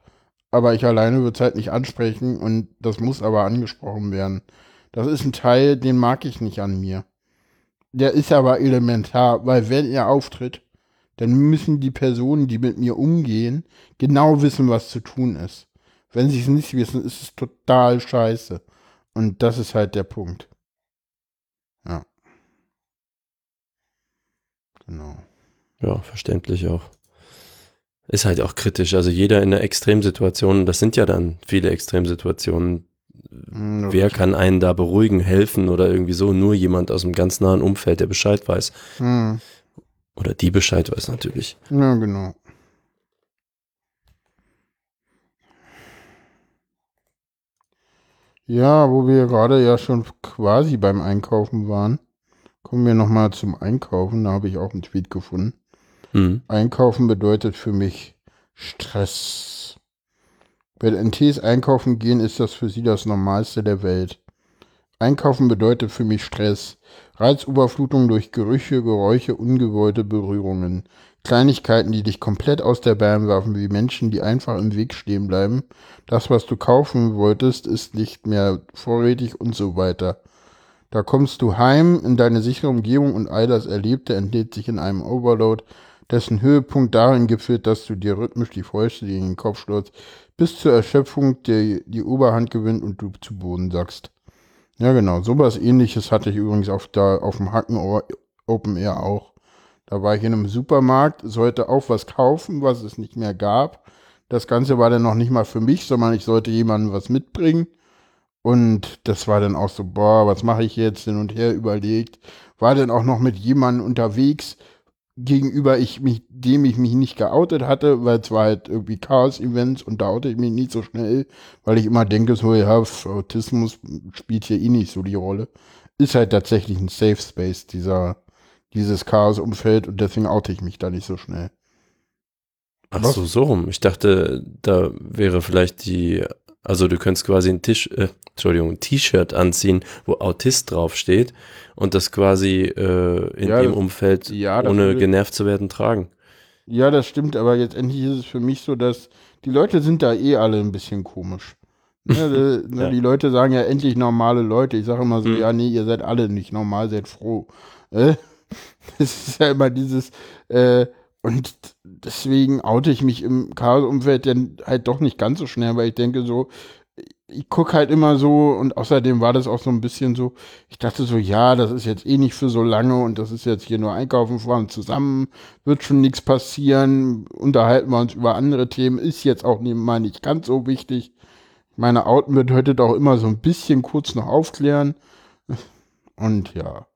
Aber ich alleine würde es halt nicht ansprechen und das muss aber angesprochen werden. Das ist ein Teil, den mag ich nicht an mir. Der ist aber elementar, weil wenn er auftritt, dann müssen die Personen, die mit mir umgehen, genau wissen, was zu tun ist. Wenn sie es nicht wissen, ist es total scheiße. Und das ist halt der Punkt. Genau. Ja, verständlich auch. Ist halt auch kritisch. Also jeder in einer Extremsituation, das sind ja dann viele Extremsituationen. Mhm, Wer kann einen da beruhigen, helfen oder irgendwie so? Nur jemand aus dem ganz nahen Umfeld, der Bescheid weiß. Mhm. Oder die Bescheid weiß natürlich. Ja, genau. Ja, wo wir gerade ja schon quasi beim Einkaufen waren. Kommen wir nochmal zum Einkaufen. Da habe ich auch einen Tweet gefunden. Mhm. Einkaufen bedeutet für mich Stress. Wenn NTs einkaufen gehen, ist das für sie das Normalste der Welt. Einkaufen bedeutet für mich Stress. Reizüberflutung durch Gerüche, Geräusche, ungewollte Berührungen. Kleinigkeiten, die dich komplett aus der Bahn werfen, wie Menschen, die einfach im Weg stehen bleiben. Das, was du kaufen wolltest, ist nicht mehr vorrätig und so weiter. Da kommst du heim in deine sichere Umgebung und all das Erlebte entlädt sich in einem Overload, dessen Höhepunkt darin gipfelt, dass du dir rhythmisch die Fäuste gegen den Kopf stürzt, bis zur Erschöpfung die, die Oberhand gewinnt und du zu Boden sackst. Ja, genau. Sowas ähnliches hatte ich übrigens auf, da, auf dem Hacken Open Air auch. Da war ich in einem Supermarkt, sollte auch was kaufen, was es nicht mehr gab. Das Ganze war dann noch nicht mal für mich, sondern ich sollte jemandem was mitbringen. Und das war dann auch so, boah, was mache ich jetzt hin und her überlegt. War dann auch noch mit jemandem unterwegs, gegenüber ich mich, dem ich mich nicht geoutet hatte, weil es war halt irgendwie Chaos-Events und da oute ich mich nicht so schnell, weil ich immer denke, so, ja, Autismus spielt hier eh nicht so die Rolle. Ist halt tatsächlich ein Safe Space, dieser, dieses Chaos-Umfeld und deswegen oute ich mich da nicht so schnell. Ach so, so rum. Ich dachte, da wäre vielleicht die also du könntest quasi ein Tisch, äh, Entschuldigung, ein T-Shirt anziehen, wo Autist draufsteht und das quasi äh, in ja, dem Umfeld, ja, ohne genervt zu werden, tragen. Ja, das stimmt, aber jetzt endlich ist es für mich so, dass die Leute sind da eh alle ein bisschen komisch. Ne, die, ja. die Leute sagen ja endlich normale Leute. Ich sage immer so, mhm. ja, nee, ihr seid alle nicht normal, seid froh. Äh? Es ist ja immer dieses, äh, und deswegen oute ich mich im Chaos-Umfeld dann halt doch nicht ganz so schnell, weil ich denke so, ich gucke halt immer so und außerdem war das auch so ein bisschen so, ich dachte so, ja, das ist jetzt eh nicht für so lange und das ist jetzt hier nur einkaufen fahren zusammen, wird schon nichts passieren, unterhalten wir uns über andere Themen, ist jetzt auch nebenbei nicht ganz so wichtig. Meine Outen heute doch immer so ein bisschen kurz noch aufklären und ja.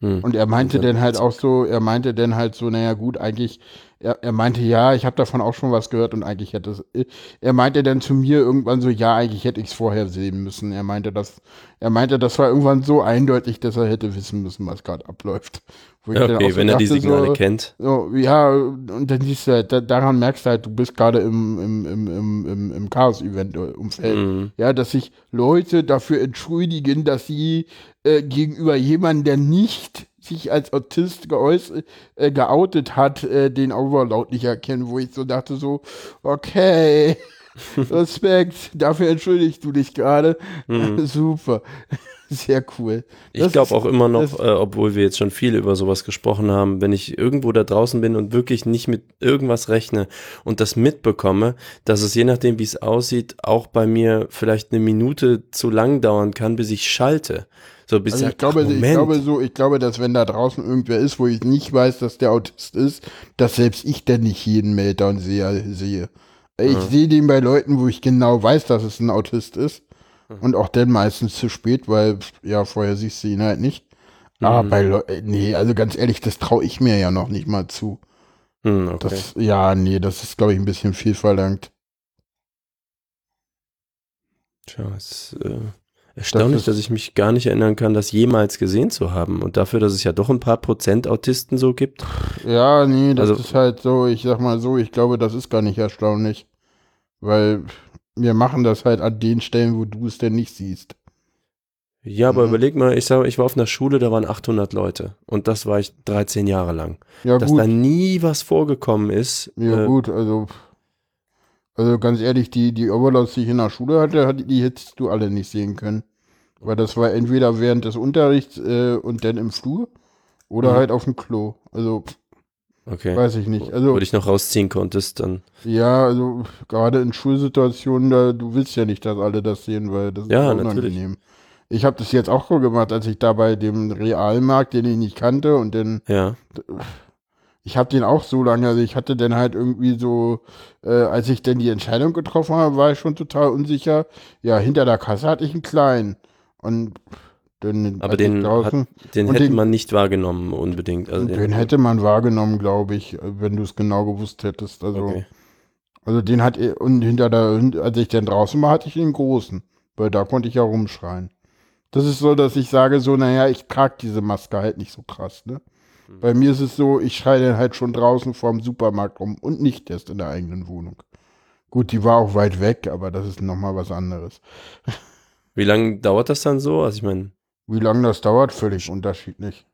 Hm. Und er meinte dann halt auch so, er meinte dann halt so, naja gut, eigentlich, er, er meinte, ja, ich habe davon auch schon was gehört und eigentlich hätte es, er meinte dann zu mir irgendwann so, ja, eigentlich hätte ich es vorher sehen müssen. Er meinte, das, er meinte, das war irgendwann so eindeutig, dass er hätte wissen müssen, was gerade abläuft. okay, so wenn er die Signale so, kennt. So, ja, und dann siehst du halt, da, daran merkst du halt, du bist gerade im, im, im, im, im, im Chaos-Event-Umfeld. Mhm. Ja, dass sich Leute dafür entschuldigen, dass sie äh, gegenüber jemandem, der nicht sich als Autist geäußert, äh, geoutet hat, äh, den Overload nicht erkennen, wo ich so dachte so, okay, Respekt, dafür entschuldigst du dich gerade. Mhm. Super. Sehr cool. Das ich glaube auch immer noch, äh, obwohl wir jetzt schon viel über sowas gesprochen haben, wenn ich irgendwo da draußen bin und wirklich nicht mit irgendwas rechne und das mitbekomme, dass es je nachdem, wie es aussieht, auch bei mir vielleicht eine Minute zu lang dauern kann, bis ich schalte. So bis also ich, glaube, ich glaube so, ich glaube, dass wenn da draußen irgendwer ist, wo ich nicht weiß, dass der Autist ist, dass selbst ich denn nicht jeden Meltdown sehe. sehe. Ich ja. sehe den bei Leuten, wo ich genau weiß, dass es ein Autist ist. Mhm. Und auch dann meistens zu spät, weil, ja, vorher siehst du ihn halt nicht. Aber mhm. bei Leuten, nee, also ganz ehrlich, das traue ich mir ja noch nicht mal zu. Mhm, okay. Das, ja, nee, das ist, glaube ich, ein bisschen viel verlangt. Tja, es äh, Erstaunlich, das dass ich mich gar nicht erinnern kann, das jemals gesehen zu haben. Und dafür, dass es ja doch ein paar Prozent Autisten so gibt. Ja, nee, das also, ist halt so, ich sag mal so, ich glaube, das ist gar nicht erstaunlich. Weil wir machen das halt an den Stellen, wo du es denn nicht siehst. Ja, aber mhm. überleg mal, ich sag, ich war auf einer Schule, da waren 800 Leute. Und das war ich 13 Jahre lang. Ja, Dass gut. da nie was vorgekommen ist. Ja, äh, gut, also. Also ganz ehrlich, die, die Overlords, die ich in der Schule hatte, die hättest du alle nicht sehen können. Weil das war entweder während des Unterrichts äh, und dann im Flur oder mhm. halt auf dem Klo. Also okay. weiß ich nicht. Also, Wo dich noch rausziehen konntest, dann. Ja, also gerade in Schulsituationen, da du willst ja nicht, dass alle das sehen, weil das ja, ist unangenehm. Natürlich. Ich habe das jetzt auch so gemacht, als ich da bei dem Realmarkt, den ich nicht kannte und dann. Ja. Ich habe den auch so lange, also ich hatte dann halt irgendwie so, äh, als ich dann die Entscheidung getroffen habe, war ich schon total unsicher. Ja, hinter der Kasse hatte ich einen kleinen. Und den Aber den, hat, den hätte den, man nicht wahrgenommen unbedingt. Also den, den hätte man wahrgenommen, glaube ich, wenn du es genau gewusst hättest. Also, okay. also den hat und hinter der, als ich dann draußen war, hatte ich den großen, weil da konnte ich ja rumschreien. Das ist so, dass ich sage so, naja, ich trage diese Maske halt nicht so krass, ne? Mhm. Bei mir ist es so, ich schreie dann halt schon draußen vorm Supermarkt rum und nicht erst in der eigenen Wohnung. Gut, die war auch weit weg, aber das ist nochmal was anderes. Wie lange dauert das dann so? Also ich meine. Wie lange das dauert, völlig unterschiedlich.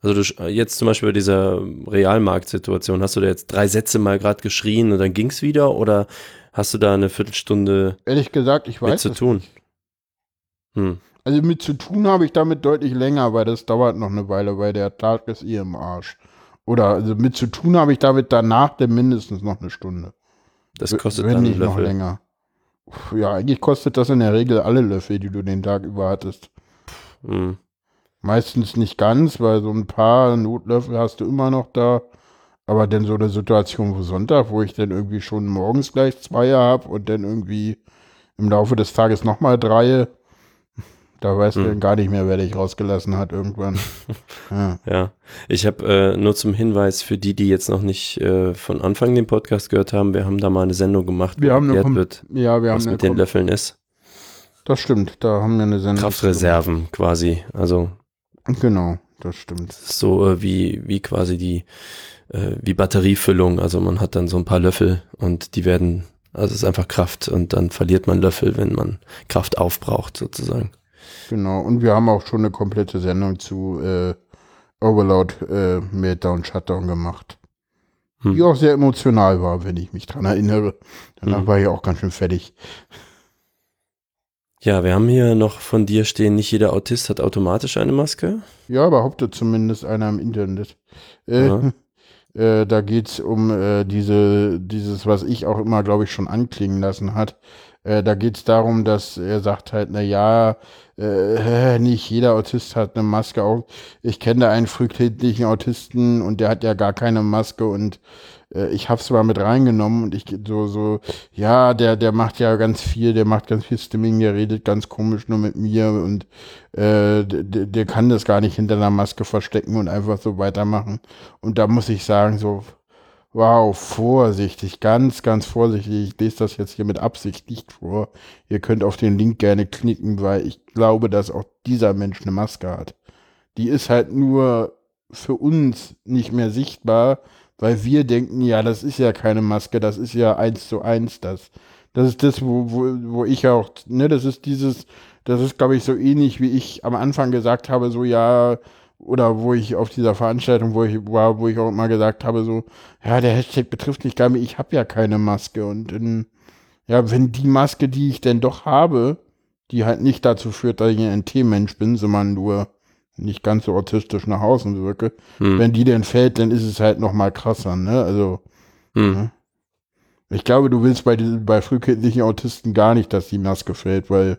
Also du, jetzt zum Beispiel bei dieser Realmarktsituation, hast du da jetzt drei Sätze mal gerade geschrien und dann ging's wieder oder hast du da eine Viertelstunde Ehrlich gesagt, ich weiß mit zu tun? Hm. Also mit zu tun habe ich damit deutlich länger, weil das dauert noch eine Weile, weil der Tag ist eh im Arsch. Oder also mit zu tun habe ich damit danach denn mindestens noch eine Stunde. Das kostet Wenn dann nicht noch länger. Ja, eigentlich kostet das in der Regel alle Löffel, die du den Tag über hattest. Hm. Meistens nicht ganz, weil so ein paar Notlöffel hast du immer noch da. Aber dann so eine Situation wo Sonntag, wo ich dann irgendwie schon morgens gleich zwei habe und dann irgendwie im Laufe des Tages nochmal drei, da weiß Hm. gar nicht mehr, wer dich rausgelassen hat irgendwann. ja. Ja, ich habe äh, nur zum Hinweis für die, die jetzt noch nicht äh, von Anfang den Podcast gehört haben, wir haben da mal eine Sendung gemacht, Wir haben eine wird, ja, wir haben was eine mit den Löffeln ist. Das stimmt, da haben wir eine Sendung. Kraftreserven quasi. Also Genau, das stimmt. so äh, wie, wie quasi die, äh, wie Batteriefüllung. Also man hat dann so ein paar Löffel und die werden, also es ist einfach Kraft und dann verliert man Löffel, wenn man Kraft aufbraucht sozusagen. Genau, und wir haben auch schon eine komplette Sendung zu äh, Overload äh, Meltdown Shutdown gemacht. Hm. Die auch sehr emotional war, wenn ich mich dran erinnere. Danach Hm. war ich auch ganz schön fertig. Ja, wir haben hier noch von dir stehen, nicht jeder Autist hat automatisch eine Maske. Ja, behauptet zumindest einer im Internet. Äh, äh, da geht's um äh, diese, dieses, was ich auch immer, glaube ich, schon anklingen lassen hat. Äh, da geht's darum, dass er sagt halt, na ja, äh, nicht jeder Autist hat eine Maske. Auch ich kenne da einen frühkindlichen Autisten und der hat ja gar keine Maske und äh, ich hab's mal mit reingenommen und ich so so ja, der der macht ja ganz viel, der macht ganz viel Stimming, der redet ganz komisch nur mit mir und äh, der, der kann das gar nicht hinter einer Maske verstecken und einfach so weitermachen. Und da muss ich sagen so Wow, vorsichtig, ganz, ganz vorsichtig. Ich lese das jetzt hier mit Absicht nicht vor. Ihr könnt auf den Link gerne knicken, weil ich glaube, dass auch dieser Mensch eine Maske hat. Die ist halt nur für uns nicht mehr sichtbar, weil wir denken, ja, das ist ja keine Maske, das ist ja eins zu eins das. Das ist das, wo, wo, wo ich auch, ne, das ist dieses, das ist, glaube ich, so ähnlich, wie ich am Anfang gesagt habe, so, ja, oder wo ich auf dieser Veranstaltung, wo ich war, wo ich auch immer gesagt habe, so, ja, der Hashtag betrifft mich gar nicht, ich habe ja keine Maske. Und in, ja, wenn die Maske, die ich denn doch habe, die halt nicht dazu führt, dass ich ein NT-Mensch bin, sondern nur nicht ganz so autistisch nach außen wirke, Hm. wenn die denn fällt, dann ist es halt noch mal krasser, ne? Also, Hm. ich glaube, du willst bei, diesen- bei frühkindlichen Autisten gar nicht, dass die Maske fällt, weil,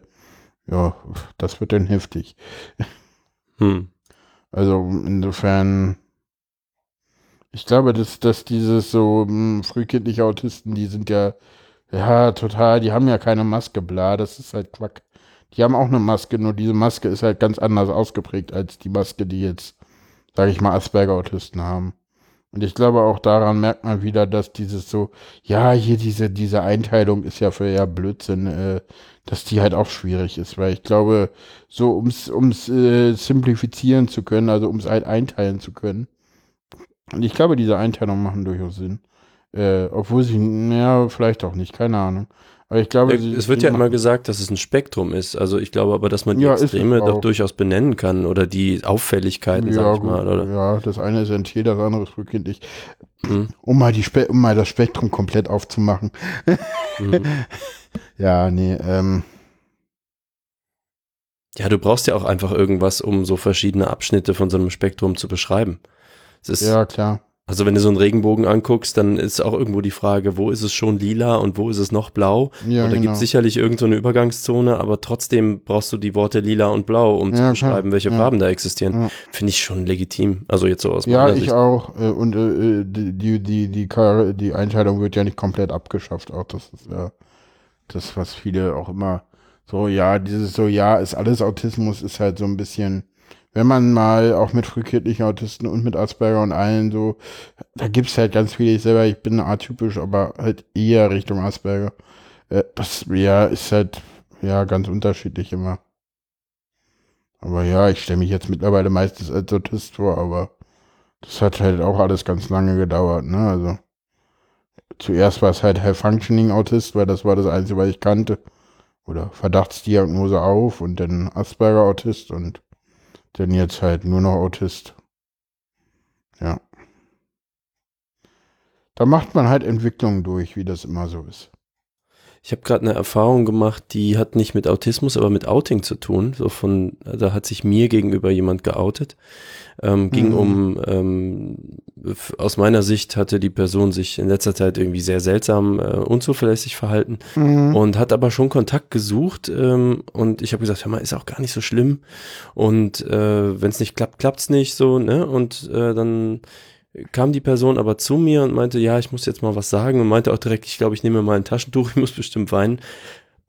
ja, das wird dann heftig. Hm. Also insofern, ich glaube, dass, dass dieses so mh, frühkindliche Autisten, die sind ja, ja, total, die haben ja keine Maske, bla, das ist halt Quack. Die haben auch eine Maske, nur diese Maske ist halt ganz anders ausgeprägt als die Maske, die jetzt, sage ich mal, Asperger-Autisten haben. Und ich glaube, auch daran merkt man wieder, dass dieses so, ja, hier diese, diese Einteilung ist ja für ja Blödsinn, äh, dass die halt auch schwierig ist, weil ich glaube, so ums, ums äh, simplifizieren zu können, also ums halt einteilen zu können. Und ich glaube, diese Einteilungen machen durchaus Sinn. Äh, obwohl sie, naja, vielleicht auch nicht, keine Ahnung. Aber ich glaube, sie, Es wird ja immer gesagt, dass es ein Spektrum ist. Also ich glaube aber, dass man die Ja, es Extreme doch durchaus benennen kann oder die Auffälligkeiten, ja, sag ich gut, mal. Oder? ja, das eine ist NT, das andere ist frühkindlich. Hm. Um mal, die Spe um mal das Spektrum komplett aufzumachen. Mhm. Ja, nee, ähm, Ja, du brauchst ja auch einfach irgendwas, um so verschiedene Abschnitte von so einem Spektrum zu beschreiben. Es ja, klar. Also wenn du so einen Regenbogen anguckst, dann ist auch irgendwo die Frage, wo ist es schon lila und wo ist es noch blau? Ja, und da genau. gibt es sicherlich irgendeine so eine Übergangszone, aber trotzdem brauchst du die Worte lila und blau, um Ja, zu beschreiben, welche Ja. Farben da existieren. Ja. Finde ich schon legitim. Also jetzt so aus Ja, meiner ich Sicht. auch. Äh, Und äh, die, die, die, die, die Einteilung wird ja nicht komplett abgeschafft. Auch das ist ja das, was viele auch immer so, ja, dieses so, ja, ist alles Autismus, ist halt so ein bisschen, wenn man mal auch mit frühkindlichen Autisten und mit Asperger und allen so, da gibt's halt ganz viele, ich selber, ich bin atypisch, aber halt eher Richtung Asperger. Äh, das, ja, ist halt, ja, ganz unterschiedlich immer. Aber ja, ich stelle mich jetzt mittlerweile meistens als Autist vor, aber das hat halt auch alles ganz lange gedauert, ne? Also zuerst war es halt High Functioning Autist, weil das war das Einzige, was ich kannte. Oder Verdachtsdiagnose auf und dann Asperger Autist und denn jetzt halt nur noch Autist. Ja. Da macht man halt Entwicklungen durch, wie das immer so ist. Ich habe gerade eine Erfahrung gemacht, die hat nicht mit Autismus, aber mit Outing zu tun. So von, da hat sich mir gegenüber jemand geoutet. Ähm, ging mhm. um, ähm, aus meiner Sicht hatte die Person sich in letzter Zeit irgendwie sehr seltsam, äh, unzuverlässig verhalten mhm. und hat aber schon Kontakt gesucht. Ähm, und ich habe gesagt, hör mal, ist auch gar nicht so schlimm. Und äh, wenn es nicht klappt, klappt's nicht so, ne? Und äh, dann kam die Person aber zu mir und meinte, ja, ich muss jetzt mal was sagen und meinte auch direkt, ich glaube, ich nehme mal ein Taschentuch, ich muss bestimmt weinen.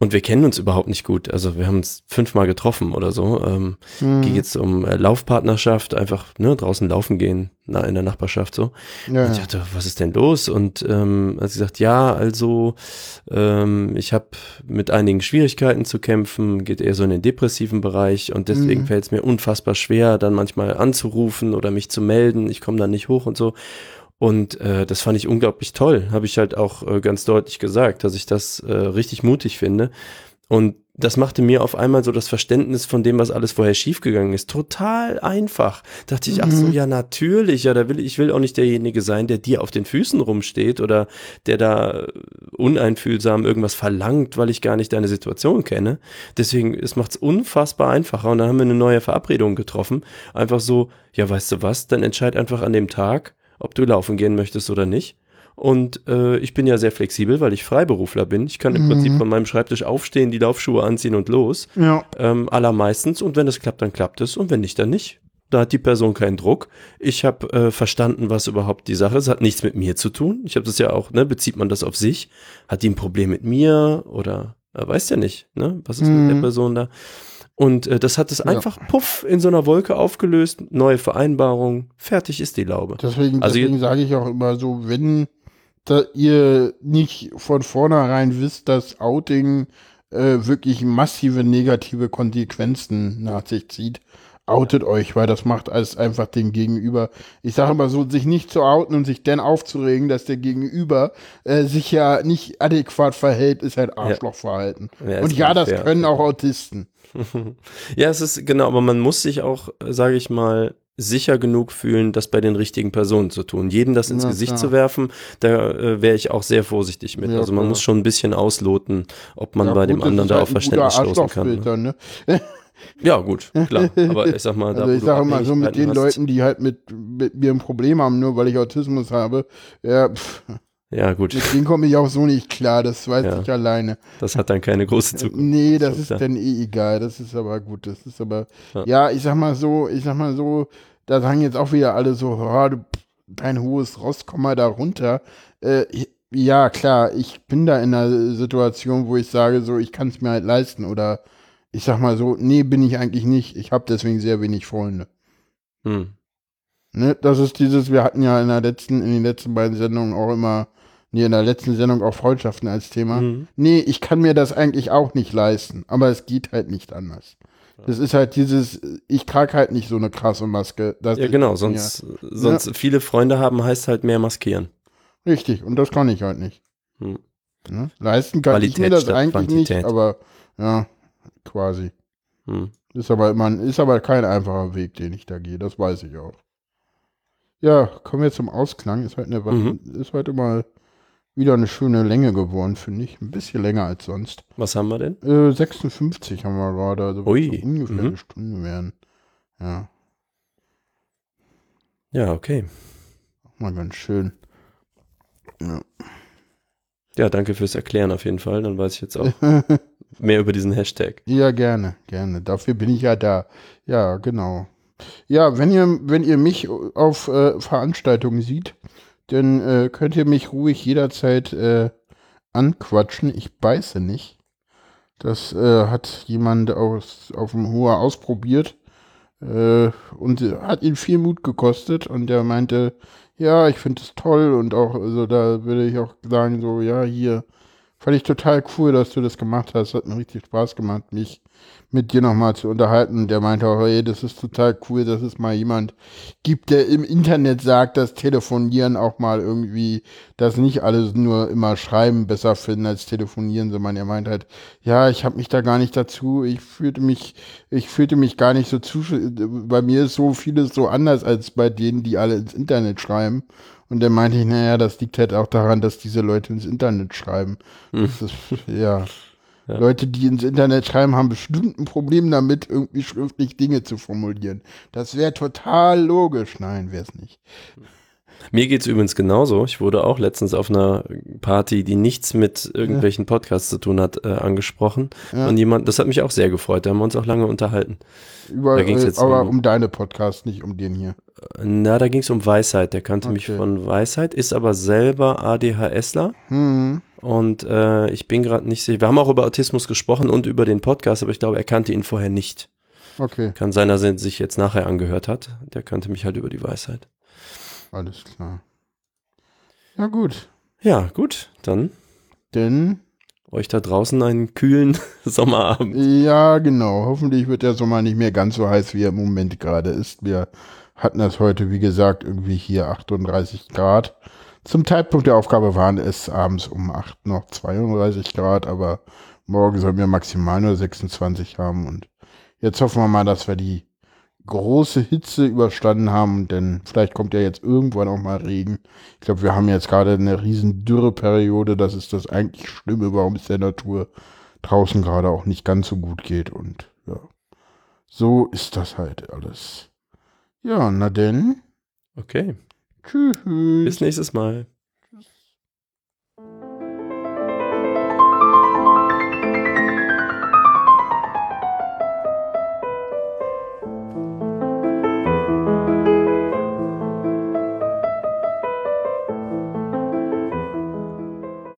Und wir kennen uns überhaupt nicht gut. Also wir haben uns fünfmal getroffen oder so. Ähm, mhm. Ging jetzt um äh, Laufpartnerschaft, einfach ne, draußen laufen gehen, na, in der Nachbarschaft so. Ja, und ich dachte, was ist denn los? Und ähm, hat sie gesagt, ja, also ähm, ich habe mit einigen Schwierigkeiten zu kämpfen, geht eher so in den depressiven Bereich und deswegen mhm. fällt es mir unfassbar schwer, dann manchmal anzurufen oder mich zu melden. Ich komme dann nicht hoch und so. Und äh, das fand ich unglaublich toll. Habe ich halt auch äh, ganz deutlich gesagt, dass ich das äh, richtig mutig finde. Und das machte mir auf einmal so das Verständnis von dem, was alles vorher schiefgegangen ist, total einfach. Dachte ich, ach so, mhm. ja, natürlich, ja, da will ich will auch nicht derjenige sein, der dir auf den Füßen rumsteht oder der da uneinfühlsam irgendwas verlangt, weil ich gar nicht deine Situation kenne. Deswegen, es macht's unfassbar einfacher und dann haben wir eine neue Verabredung getroffen. Einfach so, ja, weißt du was, dann entscheid einfach an dem Tag, ob du laufen gehen möchtest oder nicht. Und äh, ich bin ja sehr flexibel, weil ich Freiberufler bin. Ich kann im mhm. Prinzip von meinem Schreibtisch aufstehen, die Laufschuhe anziehen und los. Ja. Ähm, allermeistens. Und wenn es klappt, dann klappt es. Und wenn nicht, dann nicht. Da hat die Person keinen Druck. Ich habe äh, verstanden, was überhaupt die Sache ist. Hat nichts mit mir zu tun. Ich habe das ja auch, ne, bezieht man das auf sich? Hat die ein Problem mit mir? Oder äh, weiß ja nicht, ne? Was ist mhm. mit der mhm. Person da? Und äh, das hat es ja. einfach puff in so einer Wolke aufgelöst, neue Vereinbarung, fertig ist die Laube. Deswegen, also deswegen sage ich auch immer so, wenn da ihr nicht von vornherein wisst, dass Outing äh, wirklich massive negative Konsequenzen nach sich zieht, outet euch, weil das macht alles einfach dem Gegenüber. Ich sage immer so, sich nicht zu outen und sich dann aufzuregen, dass der Gegenüber äh, sich ja nicht adäquat verhält, ist halt Arschlochverhalten. Ja, und ja, das fair. können auch Autisten. ja, es ist genau, aber man muss sich auch, sage ich mal, sicher genug fühlen, das bei den richtigen Personen zu tun. Jeden das ins ja, Gesicht klar. zu werfen, da äh, wäre ich auch sehr vorsichtig mit. Ja, also man klar. muss schon ein bisschen ausloten, ob man ja, bei gut, dem anderen da halt auf Verständnis stoßen kann. Ne? Ja, gut, klar. Aber ich sag mal, da also ich sage mal so mit den hast, Leuten, die halt mit, mit mir ein Problem haben, nur weil ich Autismus habe, ja, pff, ja, gut. Mit denen komme ich auch so nicht klar, das weiß ja, ich alleine. Das hat dann keine große Zukunft. Nee, das ist dann eh egal. Das ist aber gut. Das ist aber, ja. ja, ich sag mal so, ich sag mal so, da sagen jetzt auch wieder alle so, oh, du, dein hohes Rost, komm mal da runter. Äh, ja, klar, ich bin da in einer Situation, wo ich sage, so, ich kann es mir halt leisten. Oder ich sag mal so, nee, bin ich eigentlich nicht. Ich habe deswegen sehr wenig Freunde. Hm. Ne, das ist dieses, wir hatten ja in der letzten, in den letzten beiden Sendungen auch immer Nee, in der letzten Sendung auch Freundschaften als Thema. Mhm. Nee, ich kann mir das eigentlich auch nicht leisten, aber es geht halt nicht anders. Das ist halt dieses, ich trage halt nicht so eine krasse Maske. ja, genau, sonst, ja. sonst ja. viele Freunde haben heißt halt mehr maskieren. Richtig, und das kann ich halt nicht. Hm. Ja, leisten kann Qualität ich mir das eigentlich Quantität. nicht, aber ja, quasi. Hm. Ist aber immer, ist aber kein einfacher Weg, den ich da gehe, das weiß ich auch. Ja, kommen wir zum Ausklang. Ist halt eine, mhm. ist heute mal wieder eine schöne Länge geworden, finde ich. Ein bisschen länger als sonst. Was haben wir denn? Äh, 56 haben wir gerade. Also Ui. So ungefähr mhm. eine Stunde werden. Ja. Ja, okay. Auch mal ganz schön. Ja. Ja, danke fürs Erklären auf jeden Fall. Dann weiß ich jetzt auch mehr über diesen Hashtag. Ja, gerne, gerne. Dafür bin ich ja da. Ja, genau. Ja, wenn ihr, wenn ihr mich auf äh, Veranstaltungen sieht, dann äh, könnt ihr mich ruhig jederzeit äh, anquatschen. Ich beiße nicht. Das äh, hat jemand aus, auf dem Hoher ausprobiert äh, und hat ihn viel Mut gekostet und der meinte, ja, ich finde es toll und auch, also da würde ich auch sagen, so, ja, hier Fand ich total cool, dass du das gemacht hast. Hat mir richtig Spaß gemacht, mich mit dir nochmal zu unterhalten. Der meinte auch, hey, das ist total cool, dass es mal jemand gibt, der im Internet sagt, dass Telefonieren auch mal irgendwie, dass nicht alles nur immer Schreiben besser finden als Telefonieren, sondern er meint halt, ja, ich habe mich da gar nicht dazu, ich fühlte mich, ich fühlte mich gar nicht so zu, bei mir ist so vieles so anders als bei denen, die alle ins Internet schreiben. Und dann meinte ich, naja, das liegt halt auch daran, dass diese Leute ins Internet schreiben. Hm. Das ist, ja. ja. Leute, die ins Internet schreiben, haben bestimmt ein Problem damit, irgendwie schriftlich Dinge zu formulieren. Das wäre total logisch. Nein, wäre es nicht. Mir geht es übrigens genauso. Ich wurde auch letztens auf einer Party, die nichts mit irgendwelchen Podcasts zu tun hat, äh, angesprochen. Ja. Und jemand, das hat mich auch sehr gefreut. Da haben wir uns auch lange unterhalten. Über, da ging's jetzt aber um, um deine Podcasts, nicht um den hier. Na, da ging es um Weisheit. Der kannte okay. mich von Weisheit, ist aber selber ADHSler. Mhm. Und äh, ich bin gerade nicht sicher. Wir haben auch über Autismus gesprochen und über den Podcast, aber ich glaube, er kannte ihn vorher nicht. Okay. Kann sein, dass er sich jetzt nachher angehört hat. Der kannte mich halt über die Weisheit. Alles klar. Ja, gut. Ja, gut. Dann. Denn. Euch da draußen einen kühlen Sommerabend. Ja, genau. Hoffentlich wird der Sommer nicht mehr ganz so heiß, wie er im Moment gerade ist. Wir hatten das heute, wie gesagt, irgendwie hier 38 Grad. Zum Zeitpunkt der Aufgabe waren es abends um 8 noch 32 Grad, aber morgen sollen wir maximal nur 26 haben und jetzt hoffen wir mal, dass wir die große Hitze überstanden haben, denn vielleicht kommt ja jetzt irgendwann auch mal Regen. Ich glaube, wir haben jetzt gerade eine riesen Dürreperiode, das ist das eigentlich Schlimme, warum es der Natur draußen gerade auch nicht ganz so gut geht und ja, so ist das halt alles. Ja, na denn. Okay. Tschüss. Bis nächstes Mal.